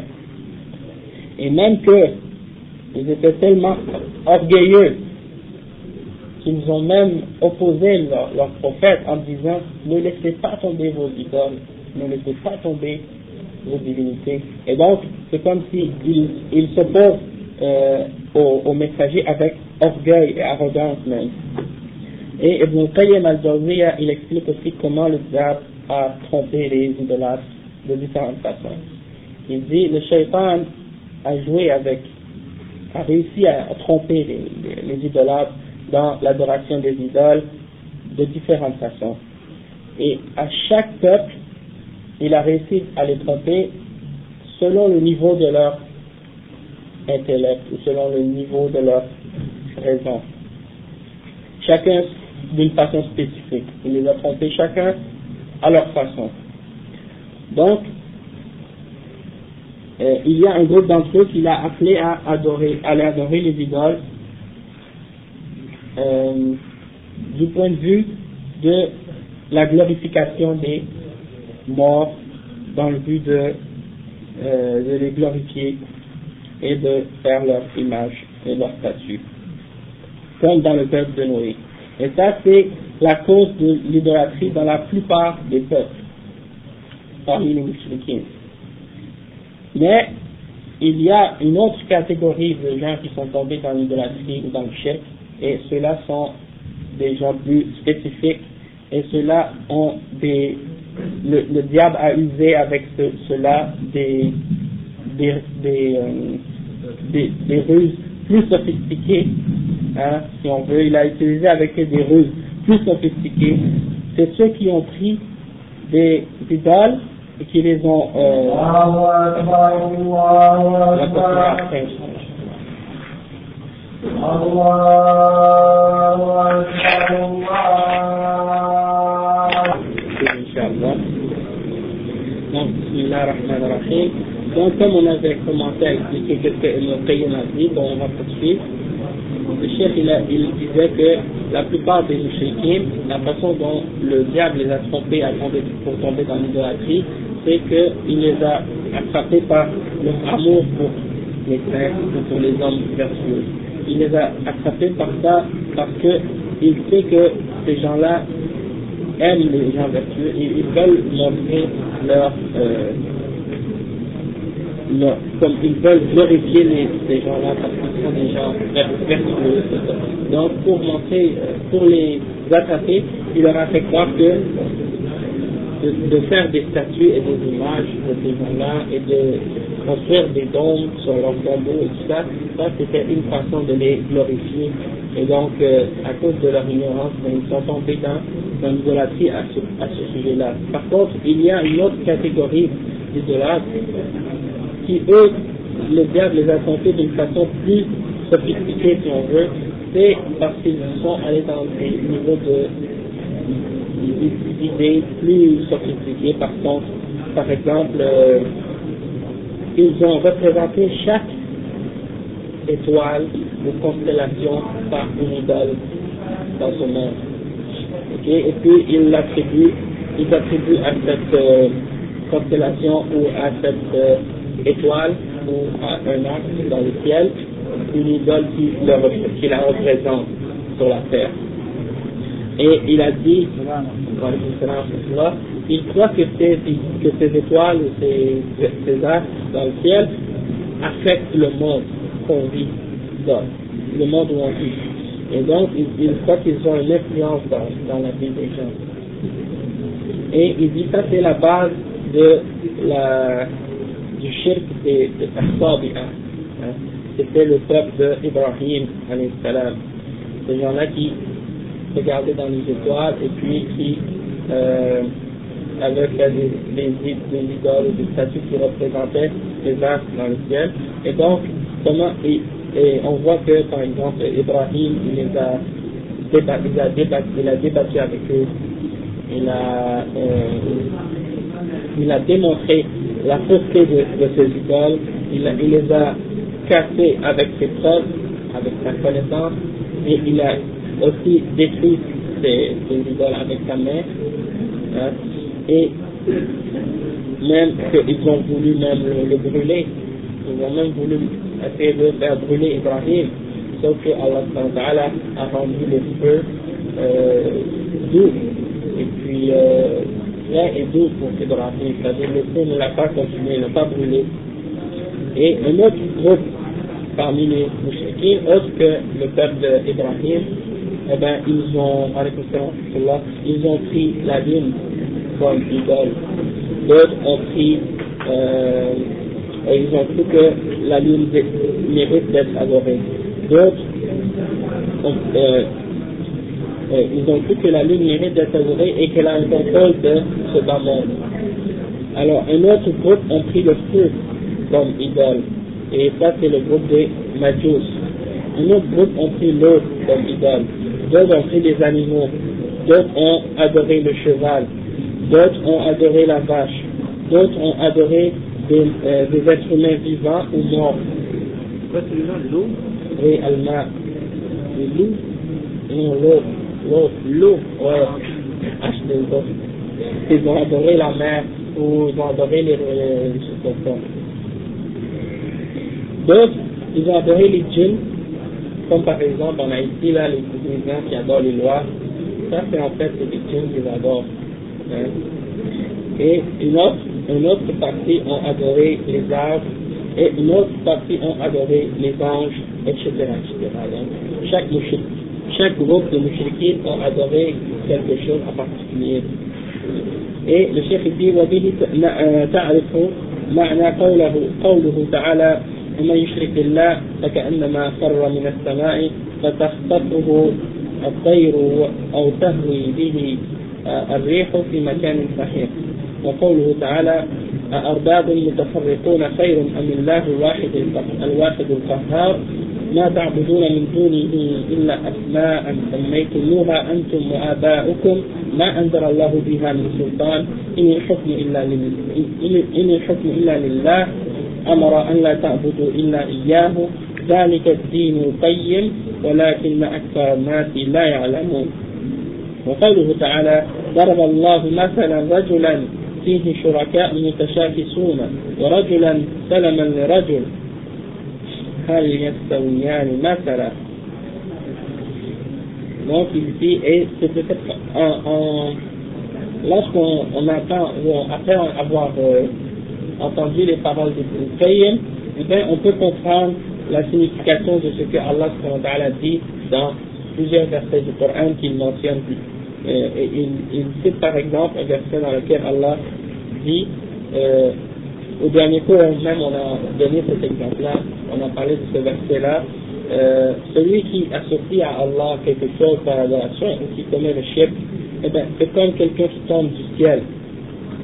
[SPEAKER 1] Et même que ils étaient tellement orgueilleux qu'ils ont même opposé leur, leur prophète en disant ne laissez pas tomber vos idoles, ne laissez pas tomber vos divinités. Et donc, c'est comme s'il si il s'oppose euh, au, au messager avec orgueil et arrogance même. Et Ibn Qayyim al-Jawziyya, il explique aussi comment le diable a trompé les idolâtres de différentes façons. Il dit, le shaitan a joué avec, a réussi à, tromper les, les, les idolâtres dans l'adoration des idoles de différentes façons. Et à chaque peuple, il a réussi à les tromper selon le niveau de leur intellect ou selon le niveau de leur raison. Chacun d'une façon spécifique. Il les a trompés chacun à leur façon. Donc, euh, il y a un groupe d'entre eux qui l'a appelé à adorer, à adorer les idoles euh, du point de vue de la glorification des morts dans le but de, euh, de les glorifier et de faire leur image et leur statut, comme dans le peuple de Noé. Et ça, c'est la cause de l'idolâtrie dans la plupart des peuples, parmi les musulmans. Mais il y a une autre catégorie de gens qui sont tombés dans l'idolâtrie ou dans le chèque, et ceux-là sont des gens plus spécifiques, et ceux-là ont des. Le, diable a usé avec ceux-là des, des, des, euh, des, des ruses plus sophistiquées, hein, si on veut, il a utilisé avec eux des ruses plus sophistiquées. C'est ceux qui ont pris des idoles et qui les ont euh, Donc, Donc, comme on avait commencé à expliquer ce que le Qayyim a dit, bon, on va poursuivre. Le chef, il, disait que la plupart des musulmans, la façon dont le diable les a trompés pour tomber dans l'idolâtrie, c'est qu'il les a attrapés par leur amour pour les frères ou pour les hommes vertueux. Il les a attrapés par ça parce qu'il sait que ces gens-là aiment les gens vertueux ils veulent montrer leur, euh, comme ils veulent glorifier les, ces gens-là parce qu'ils sont des gens vertueux. Donc pour montrer, euh, pour les attraper, il leur a fait croire que de, faire des statues et des images de ces gens-là et de construire des dômes sur leurs tombeaux et tout ça, ça c'était une façon de les glorifier. Et donc, euh, à cause de leur ignorance, ben, ils sont tombés dans, dans l'idolâtrie à ce, sujet-là. Par contre, il y a une autre catégorie d'idolâtres qui, eux, le diable les a trompés d'une façon plus sophistiquée, si on veut, c'est parce qu'ils sont allés dans des niveaux de idées plus sophistiquées par contre. Par exemple, euh, ils ont représenté chaque étoile ou constellation par une idole dans ce monde. Et puis ils l'attribuent, ils attribuent à cette euh, constellation ou à cette euh, étoile ou à un axe dans le ciel une idole qui, qui la représente sur la terre. Et il a dit, il croit que ces, étoiles ces, ces astres dans le ciel affectent le monde qu'on vit dans, le monde où on vit. Et donc, il, il croit qu'ils ont une influence dans, la vie des gens. Et il dit ça, c'est la base du shirk des, des hein. C'était le peuple d'Ibrahim, salam. Ces gens-là qui regarder dans les étoiles et puis qui euh, avec des, des idoles des statues qui représentaient les astres dans le ciel. Et donc, comment, et, on voit que, par exemple, Ibrahim, il les a débattu, il a débattu, avec eux, il a, euh, il a démontré la fausseté de, ces idoles, il, il les a cassés avec ses preuves, avec sa connaissance, et il a aussi détruit ces, idoles avec sa main. Hein, et même qu'ils ont voulu même le, brûler. Ils ont même voulu essayer de faire brûler Ibrahim. Sauf que Allah a rendu le feu euh, doux. Et puis, euh, est doux pour Ibrahim. C'est-à-dire le feu ne l'a pas consumé, ne l'a pas brûlé. Et un autre groupe parmi les mouchriquins, autre que le peuple d'Ibrahim, eh ben, ils ont, ils ont pris la lune comme idole. D'autres ont pris, euh, ils ont cru que la lune mérite d'être adorée. D'autres, euh, euh, ils ont cru que la lune mérite d'être adorée et qu'elle a un contrôle de ce bas monde. Alors, un autre groupe ont pris le feu comme idole. Et ça, c'est le groupe des Majus. Un autre groupe ont pris l'eau comme idole. D'autres ont pris les animaux. D'autres ont adoré le cheval. D'autres ont adoré la vache. D'autres ont adoré des, euh, des êtres humains vivants ou morts.
[SPEAKER 3] Quoi, c'est gens, l'eau
[SPEAKER 1] Oui, Alma. Les loups Non, l'eau. L'eau. L'eau. Ouais. H2O. Ils ont adoré la mer ou ils ont adoré les, les. D'autres, ils ont adoré les djinns, comme par exemple en Haïti, là, les gens qui adorent les lois. Ça, c'est en fait les djinns qu'ils adorent. Hein. Et une autre, une autre partie ont adoré les arbres, et une autre partie ont adoré les anges, etc. etc. Donc, chaque, mouchrik, chaque groupe de mouchriquins ont adoré quelque chose en particulier. Et le chef dit وبه تعرف معنى قوله قوله تعالى ومن يشرك بالله فكأنما خر من السماء فتخطفه الطير أو تهوي به الريح في مكان صحيح. وقوله تعالى أأرباب متفرقون خير أم الله الواحد الواحد القهار؟ ما تعبدون من دونه إلا أسماء سميتموها أنتم وآباؤكم. ما أنزل الله بها من سلطان. إن الحكم إلا إن الحكم إلا لله. أمر أن لا تعبدوا إلا إياه. ذلك الدين القيم ولكن أكثر الناس لا يعلمون. وقوله تعالى ضرب الله مثلا رجلا فيه شركاء متشاكسون ورجلا سلما لرجل هل يستويان مثلا donc dit et c'est peut-être en, en lorsqu'on on entend ou après avoir euh, entendu les paroles de Qayyim, eh bien on peut comprendre la signification de ce que Allah dit dans plusieurs versets du Coran qu'il mentionne. Euh, il, cite par exemple un verset dans lequel Allah dit, euh, au dernier cours même on a donné cet exemple-là, on a parlé de ce verset-là, euh, celui qui associe à Allah quelque chose par adoration ou qui commet le shirk, eh ben, c'est comme quelqu'un qui tombe du ciel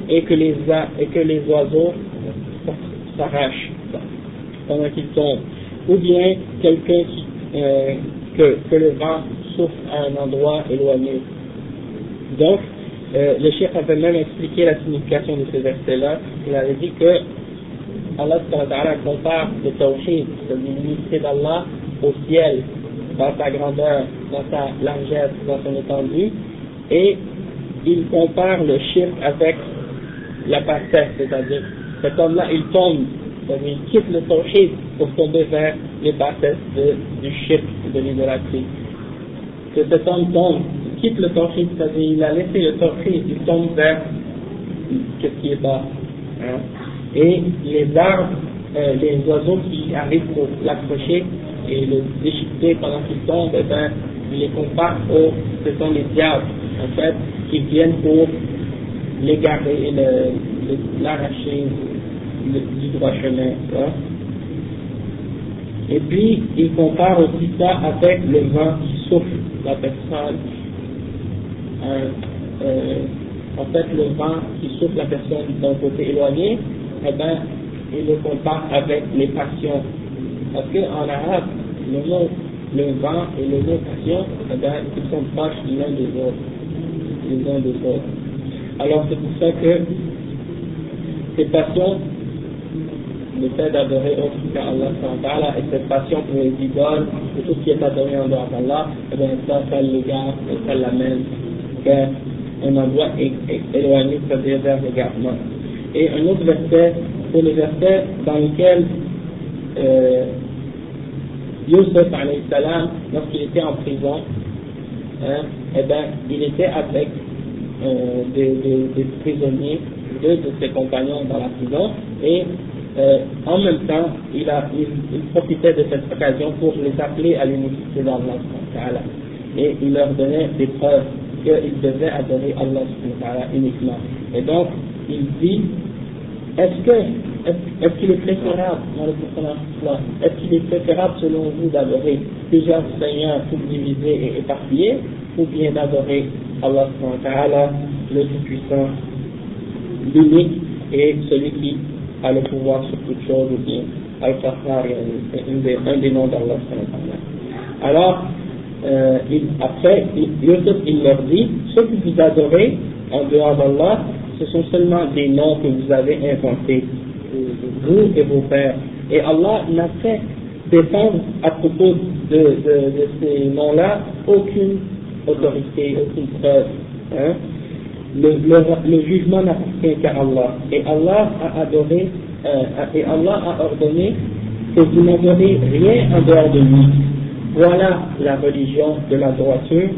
[SPEAKER 1] et que les, et que les oiseaux s'arrachent pendant qu'ils tombent. Ou bien quelqu'un que, que le vent souffle à un endroit éloigné. Donc, euh, le chef avait même expliqué la signification de ce verset-là. Il avait dit que Allah compare le tawhid, l'unité d'Allah, au ciel, dans sa grandeur, dans sa largesse, dans son étendue, et il compare le shirk avec la parfaite, c'est-à-dire cet homme-là, il tombe, c'est-à-dire il quitte le tawhid pour tomber vers les bassesses du shirk, de l'idolâtrie. Que cet homme tombe, quitte le tawhid, c'est-à-dire il a laissé le tawhid, il tombe vers ce qui est bas. Hein. Et les arbres, euh, les oiseaux qui arrivent pour l'accrocher et le déchiqueter pendant qu'il tombe, eh ben, il les compare aux, ce sont les diables, en fait, qui viennent pour l'égarer et l'arracher du droit chemin. Et puis, il compare aussi ça avec le vent qui souffle la personne. Euh, euh, en fait, le vent qui souffle la personne d'un côté éloigné, eh ben, il le compare avec les passions. Parce qu'en arabe, le mot, le vent et le mot passion, eh ben, ils sont proches l'un des autres. Les uns des autres. Alors c'est pour ça que ces passions, le fait d'adorer autre qu'Allah et cette passion pour les idoles, pour tout ce qui est adoré en dehors d'Allah, eh bien ça, ça l'égare et ça l'amène un endroit éloigné, c'est-à-dire vers l'égarement. Et un autre verset, c'est le verset dans lequel euh, Youssef, lorsqu'il était en prison, hein, eh ben, il était avec euh, des, prisonniers, deux de ses compagnons dans la prison, et euh, en même temps, il, a, il, profitait de cette occasion pour les appeler à l'unicité d'Allah. Et il leur donnait des preuves qu'ils devaient adorer Allah uniquement. Et donc, il dit est-ce que est-ce qu'il est préférable est-ce qu'il est préférable selon vous d'adorer plusieurs seigneurs divisés et éparpillés ou bien d'adorer Allah le Tout-Puissant, l'unique et celui qui a le pouvoir sur toute chose, ou bien Al-Qahhar, un des noms d'Allah. Alors, euh, il, après, Yusuf, il leur dit, ce que vous adorez en dehors d'Allah, ce sont seulement des noms que vous avez inventés, vous et vos pères. Et Allah n'a fait défendre à propos de, ces noms-là aucune autorité, aucune preuve. Hein. Le, jugement n'appartient qu'à Allah. Et Allah a adoré, euh, et Allah a ordonné que vous n'adorez rien en dehors de lui. Voilà la religion de la droiture,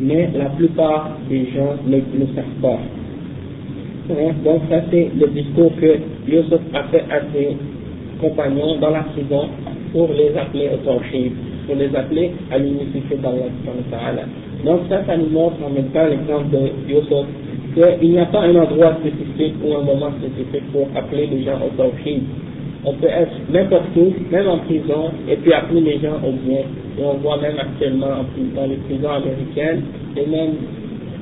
[SPEAKER 1] mais la plupart des gens ne le savent pas. Hein. Donc ça c'est le discours que Yusuf a fait à ses compagnons dans la prison pour les appeler au pour les appeler à l'unicité d'Allah. Donc ça, ça nous montre en même temps l'exemple de Yusuf, qu'il n'y a pas un endroit spécifique ou un moment spécifique pour appeler les gens au. On peut être n'importe où, même en prison, et puis appeler les gens au bien. Et on voit même actuellement dans les prisons américaines, et même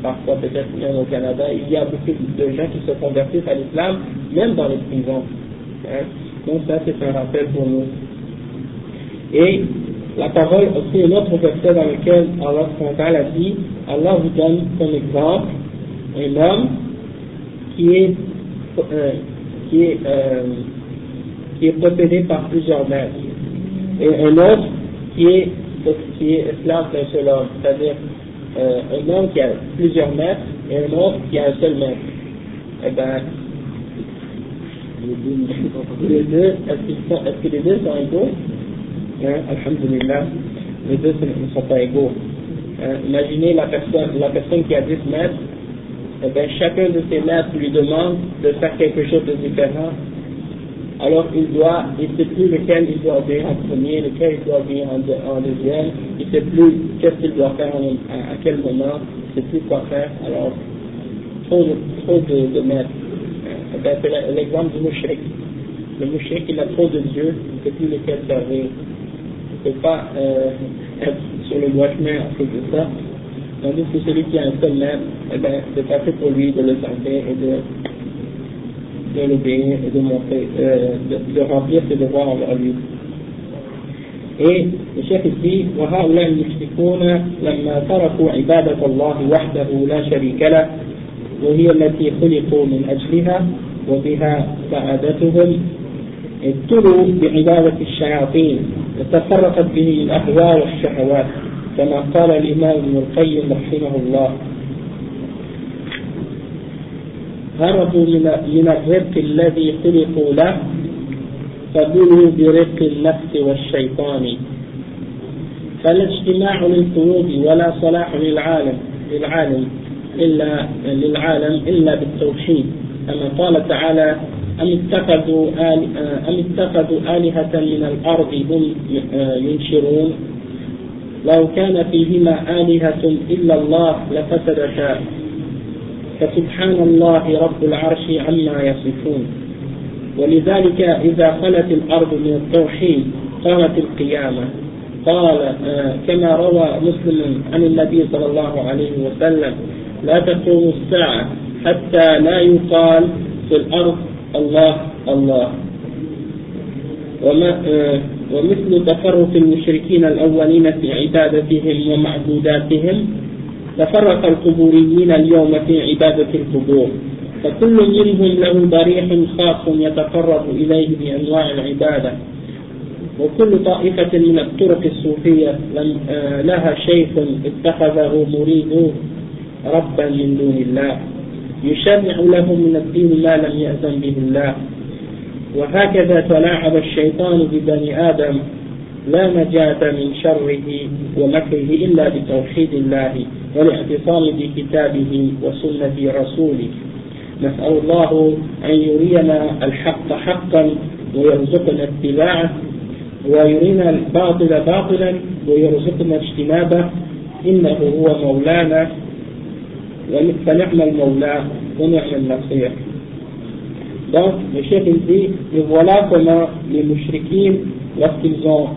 [SPEAKER 1] parfois peut-être même au Canada, il y a beaucoup de gens qui se convertissent à l'islam, même dans les prisons. Hein? Donc ça, c'est un rappel pour nous. Et la parole, aussi un autre verset dans lequel Allah a dit, Allah vous donne comme exemple un homme qui est, euh, qui est, euh, qui est possédé par plusieurs maîtres, et un autre qui est, qui est esclave d'un seul homme, c'est-à-dire euh, un homme qui a plusieurs maîtres et un autre qui a un seul maître. Eh bien, les deux, est-ce que les deux sont égaux? Hein, Alhamdulillah, les deux ne sont pas égaux. Hein, imaginez la personne, la personne qui a 10 mètres, eh bien, chacun de ses maîtres lui demande de faire quelque chose de différent. Alors il doit, il ne sait plus lequel il doit obéir en premier, lequel il doit obéir en, en deuxième, il ne sait plus qu'est-ce qu'il doit faire à, quel moment, il ne sait plus quoi faire. Alors, trop de, trop de, de maîtres. Eh ben, c'est l'exemple du mouchrik. Le mouchrik, il a trop de dieux, il ne sait plus lequel servir ne peut pas euh, être sur le droit chemin à cause de ça. Tandis que celui qui a un seul maître, eh ben, c'est facile pour lui de le servir et de, de l'obéir et de, montrer, euh, de, de, remplir ses devoirs envers lui. Et le chef ici, وهؤلاء المشركون لما تركوا عبادة الله وحده لا شريك له وهي التي خلقوا من أجلها وبها سعادتهم ابتلوا بعبادة الشياطين وتفرقت به الأهواء والشهوات كما قال الإمام ابن القيم رحمه الله هربوا من الرزق الذي خلقوا له فبلوا برزق النفس والشيطان. فلا اجتماع للقلوب ولا صلاح للعالم للعالم إلا للعالم إلا بالتوحيد. كما قال تعالى أم اتخذوا آل أم اتخذوا آلهة من الأرض هم ينشرون؟ لو كان فيهما آلهة إلا الله لفسدتا. فسبحان الله رب العرش عما يصفون. ولذلك إذا خلت الأرض من التوحيد قامت القيامة. قال كما روى مسلم عن النبي صلى الله عليه وسلم لا تقوم الساعة حتى لا يقال في الأرض الله الله. وما ومثل تفرق المشركين الأولين في عبادتهم ومعبوداتهم تفرق القبوريين اليوم في عبادة القبور فكل منهم له ضريح خاص يتقرب إليه بأنواع العبادة. وكل طائفة من الطرق الصوفية لها شيخ اتخذه مريد ربا من دون الله يشرع لهم من الدين ما لم يأذن به الله. وهكذا تلاعب الشيطان ببني آدم لا نجاة من شره ومكره إلا بتوحيد الله والاعتصام بكتابه وسنة رسوله. نسأل الله أن يرينا الحق حقا ويرزقنا اتباعه ويرينا الباطل باطلا ويرزقنا اجتنابه. إنه هو مولانا فنعم المولى ونعم النصير. Donc, le chef dit, et voilà comment les mouchriquins, lorsqu'ils ont,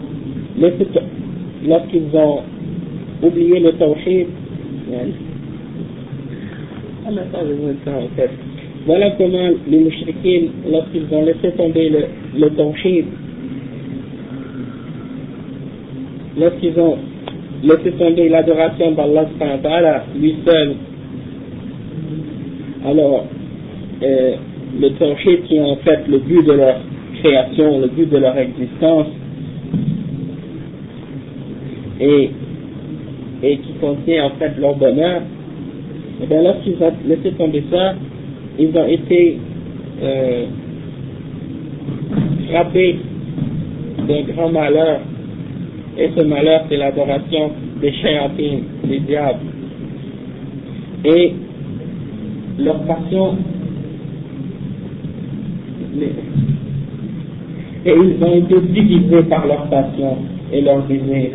[SPEAKER 1] lorsqu'ils ont oublié le tawhid, voilà comment les mouchriquins, lorsqu'ils ont laissé tomber le, le tawhid, lorsqu'ils ont laissé tomber l'adoration d'Allah lui seul, alors euh, le tawhid qui est en fait le but de leur création, le but de leur existence, et, qui contient en fait leur bonheur, et bien lorsqu'ils ont laissé tomber ça, ils ont été euh, frappés d'un grand malheur. Et ce malheur, c'est l'adoration des chayatines, des diables. Et leur passion, et ils ont été divisés par leur passion et leur désir.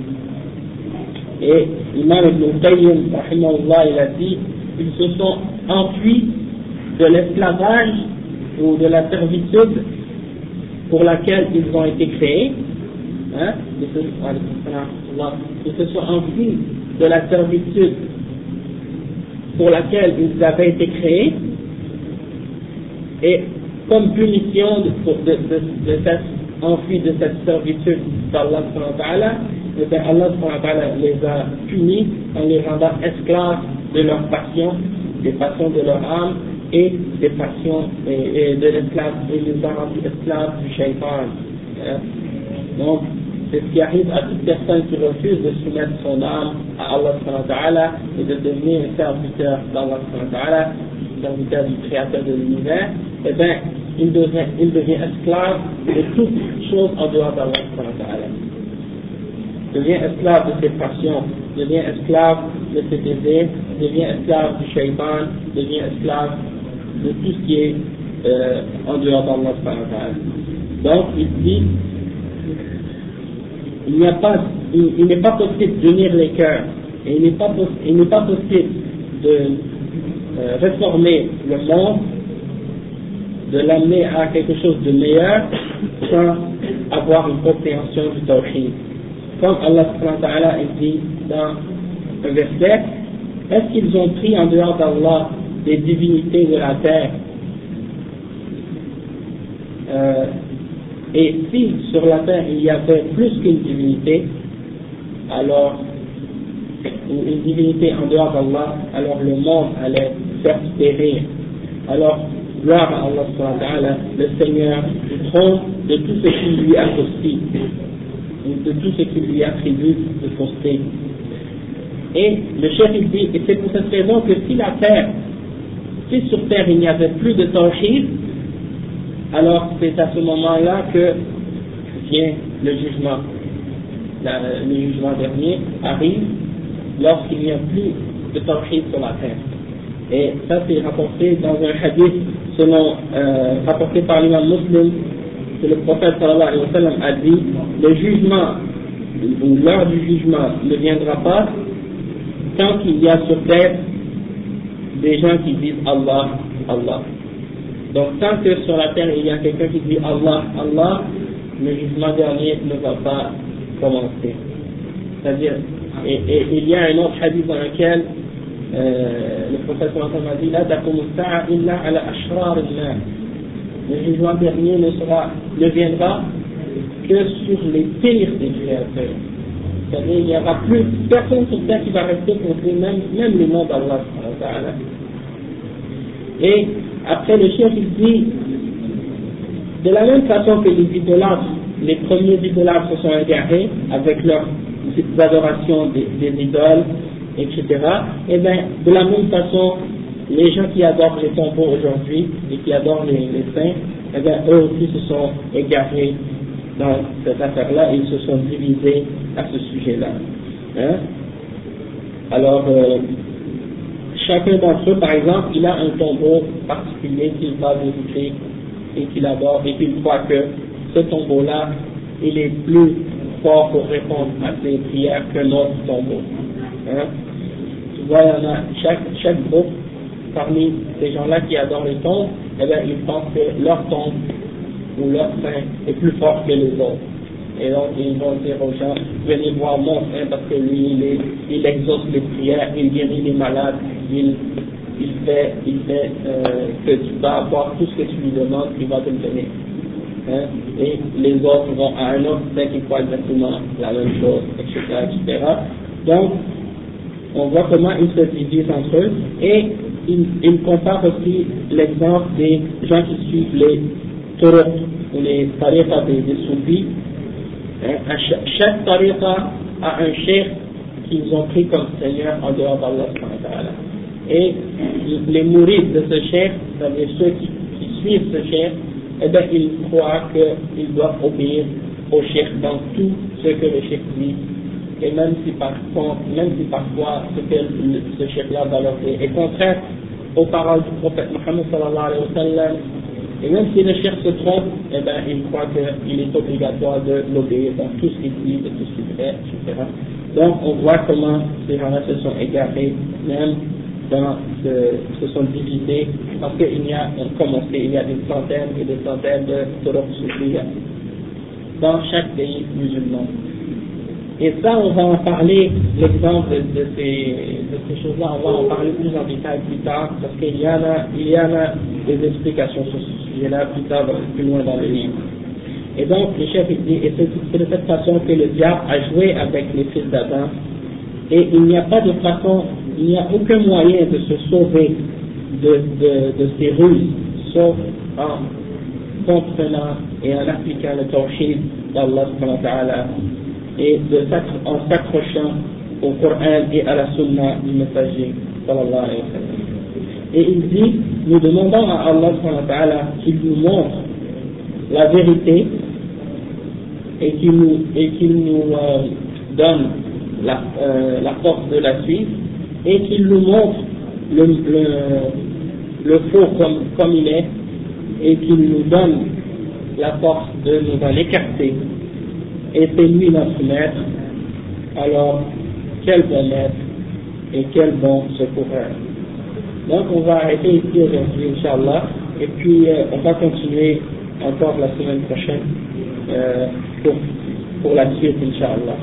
[SPEAKER 1] Et Imam Ibn Qayyim, il a dit, ils se sont enfuis de l'esclavage ou de la servitude pour laquelle ils ont été créés, hein, ils se sont enfuis de la servitude pour laquelle ils avaient été créés, et comme punition de, de, cette enfuis de cette servitude d'Allah, et eh Allah les a punis en les rendant esclaves de leur passion, des passions de leur âme, et des passions et, de l'esclave, et les a rendus esclaves du shaitan. Hein. Donc, c'est ce qui arrive à toute personne qui refuse de soumettre son âme à Allah et de devenir un serviteur d'Allah, serviteur du Créateur de l'univers, eh bien, il devient, il devient esclave de toute chose en dehors d'Allah. Devient esclave de ses passions, devient esclave de ses désirs, devient esclave du shaitan, devient esclave de tout ce qui est euh, en dehors d'Allah. Donc, il dit, il n'est pas, possible d'unir les cœurs, et il n'est pas, il n'est pas possible de euh, réformer le monde, de l'amener à quelque chose de meilleur, sans avoir une compréhension du tawhid. Comme Allah dit dans un verset, est-ce qu'ils ont pris en dehors d'Allah des divinités de la terre? Euh, et si sur la terre il y avait plus qu'une divinité, alors, une divinité en dehors d'Allah, alors le monde allait faire périr. Alors, gloire à Allah, le Seigneur du trône, de tout ce qui lui associe, de tout ce qui lui attribue de fausseté. Et le chef il dit, et c'est pour cette raison que si la terre si sur terre il n'y avait plus de tawhid, alors c'est à ce moment-là que vient le jugement. le jugement dernier arrive lorsqu'il n'y a plus de tawhid sur la terre. Et ça c'est rapporté dans un hadith selon, euh, rapporté par l'imam muslim le prophète a dit le jugement l'heure du jugement ne viendra pas tant qu'il y a sur terre des gens qui disent Allah, Allah. Donc tant que sur la terre il y a quelqu'un qui dit Allah, Allah, le jugement dernier ne va pas commencer. C'est-à-dire, et, il y a un autre hadith dans lequel euh, le prophète a dit La illa ala ashrar Le jugement dernier ne, sera, ne viendra que sur les pires des créateurs. C'est-à-dire, il n'y aura plus personne sur terre qui va rester contre même, même le nom d'Allah. Et après le chef, il dit, de la même façon que les idolâtres, les premiers idolâtres se sont égarés avec leur adoration des, des idoles, etc. Et eh bien, de la même façon, les gens qui adorent les tombeaux aujourd'hui et qui adorent les, saints, eh bien, eux aussi se sont égarés dans cette affaire-là et ils se sont divisés à ce sujet-là. Hein? Alors, euh, chacun d'entre eux, par exemple, il a un tombeau particulier qu'il va visiter et qu'il adore et qu'il croit que ce tombeau-là, il est plus fort pour répondre à ses prières que notre tombeau. Hein? Tu vois, il y en a chaque, chaque groupe parmi ces gens-là qui adorent les tombes, eh bien, ils pensent que leur tombe ou leur saint est plus fort que les autres. Et donc, ils vont dire aux gens, venez voir mon saint parce que lui, il, exauce les prières, il guérit les malades, il, fait, il fait euh, que tu vas avoir tout ce que tu lui demandes, il va te le donner. Hein? Et les autres vont à un autre fait qu'il faut exactement la même chose, etc., etc. Donc, on voit comment ils se divisent entre eux et il, il compare aussi l'exemple des gens qui suivent les taureaux ou les tariqas des, des. Hein, chaque, chaque a un chef qu'ils ont pris comme Seigneur en dehors d'Allah. Et les mourides de ce chef, c'est-à-dire ceux qui, suivent ce chef, eh bien, ils croient qu'ils doivent obéir au chef dans tout ce que le chef dit. Et même si parfois, même si parfois ce que ce chef-là va leur dire est contraire aux paroles du prophète Mohammed sallallahu alayhi wa sallam, et même si le chef se trompe, eh ben, il croit qu'il est obligatoire de l'obéir dans tout ce qu'il dit, de tout ce qu'il fait, etc. Donc, on voit comment ces gens-là se sont égarés, même se sont divisés, parce qu'il y a, comme on sait, il y a des centaines et des centaines de Torah dans chaque pays musulman. Et ça, on va en parler, l'exemple de, ces, choses-là, on va en parler plus en détail plus tard, parce qu'il y en a, des explications sur ce sujet-là plus tard, plus loin dans le livre. Et donc, le chef dit, et c'est de cette façon que le diable a joué avec les fils d'Adam, et il n'y a pas de façon, il n'y a aucun moyen de se sauver de ces ruses, sauf en comprenant et en appliquant le tawhid d'Allah et de, en s'accrochant au Coran et à la Sunna du messager. Et il dit, nous demandons à Allah qu'il nous montre la vérité et qu'il nous, euh, donne la, euh, force de la suivre et qu'il nous montre le faux comme, comme, il est et qu'il nous donne la force de nous en écarter. Et c'est lui notre maître. Alors, quel bon maître et quel bon secoureur. Donc, on va arrêter ici aujourd'hui, Inch'Allah, et puis euh, on va continuer encore la semaine prochaine euh, pour, pour la suite, Inch'Allah.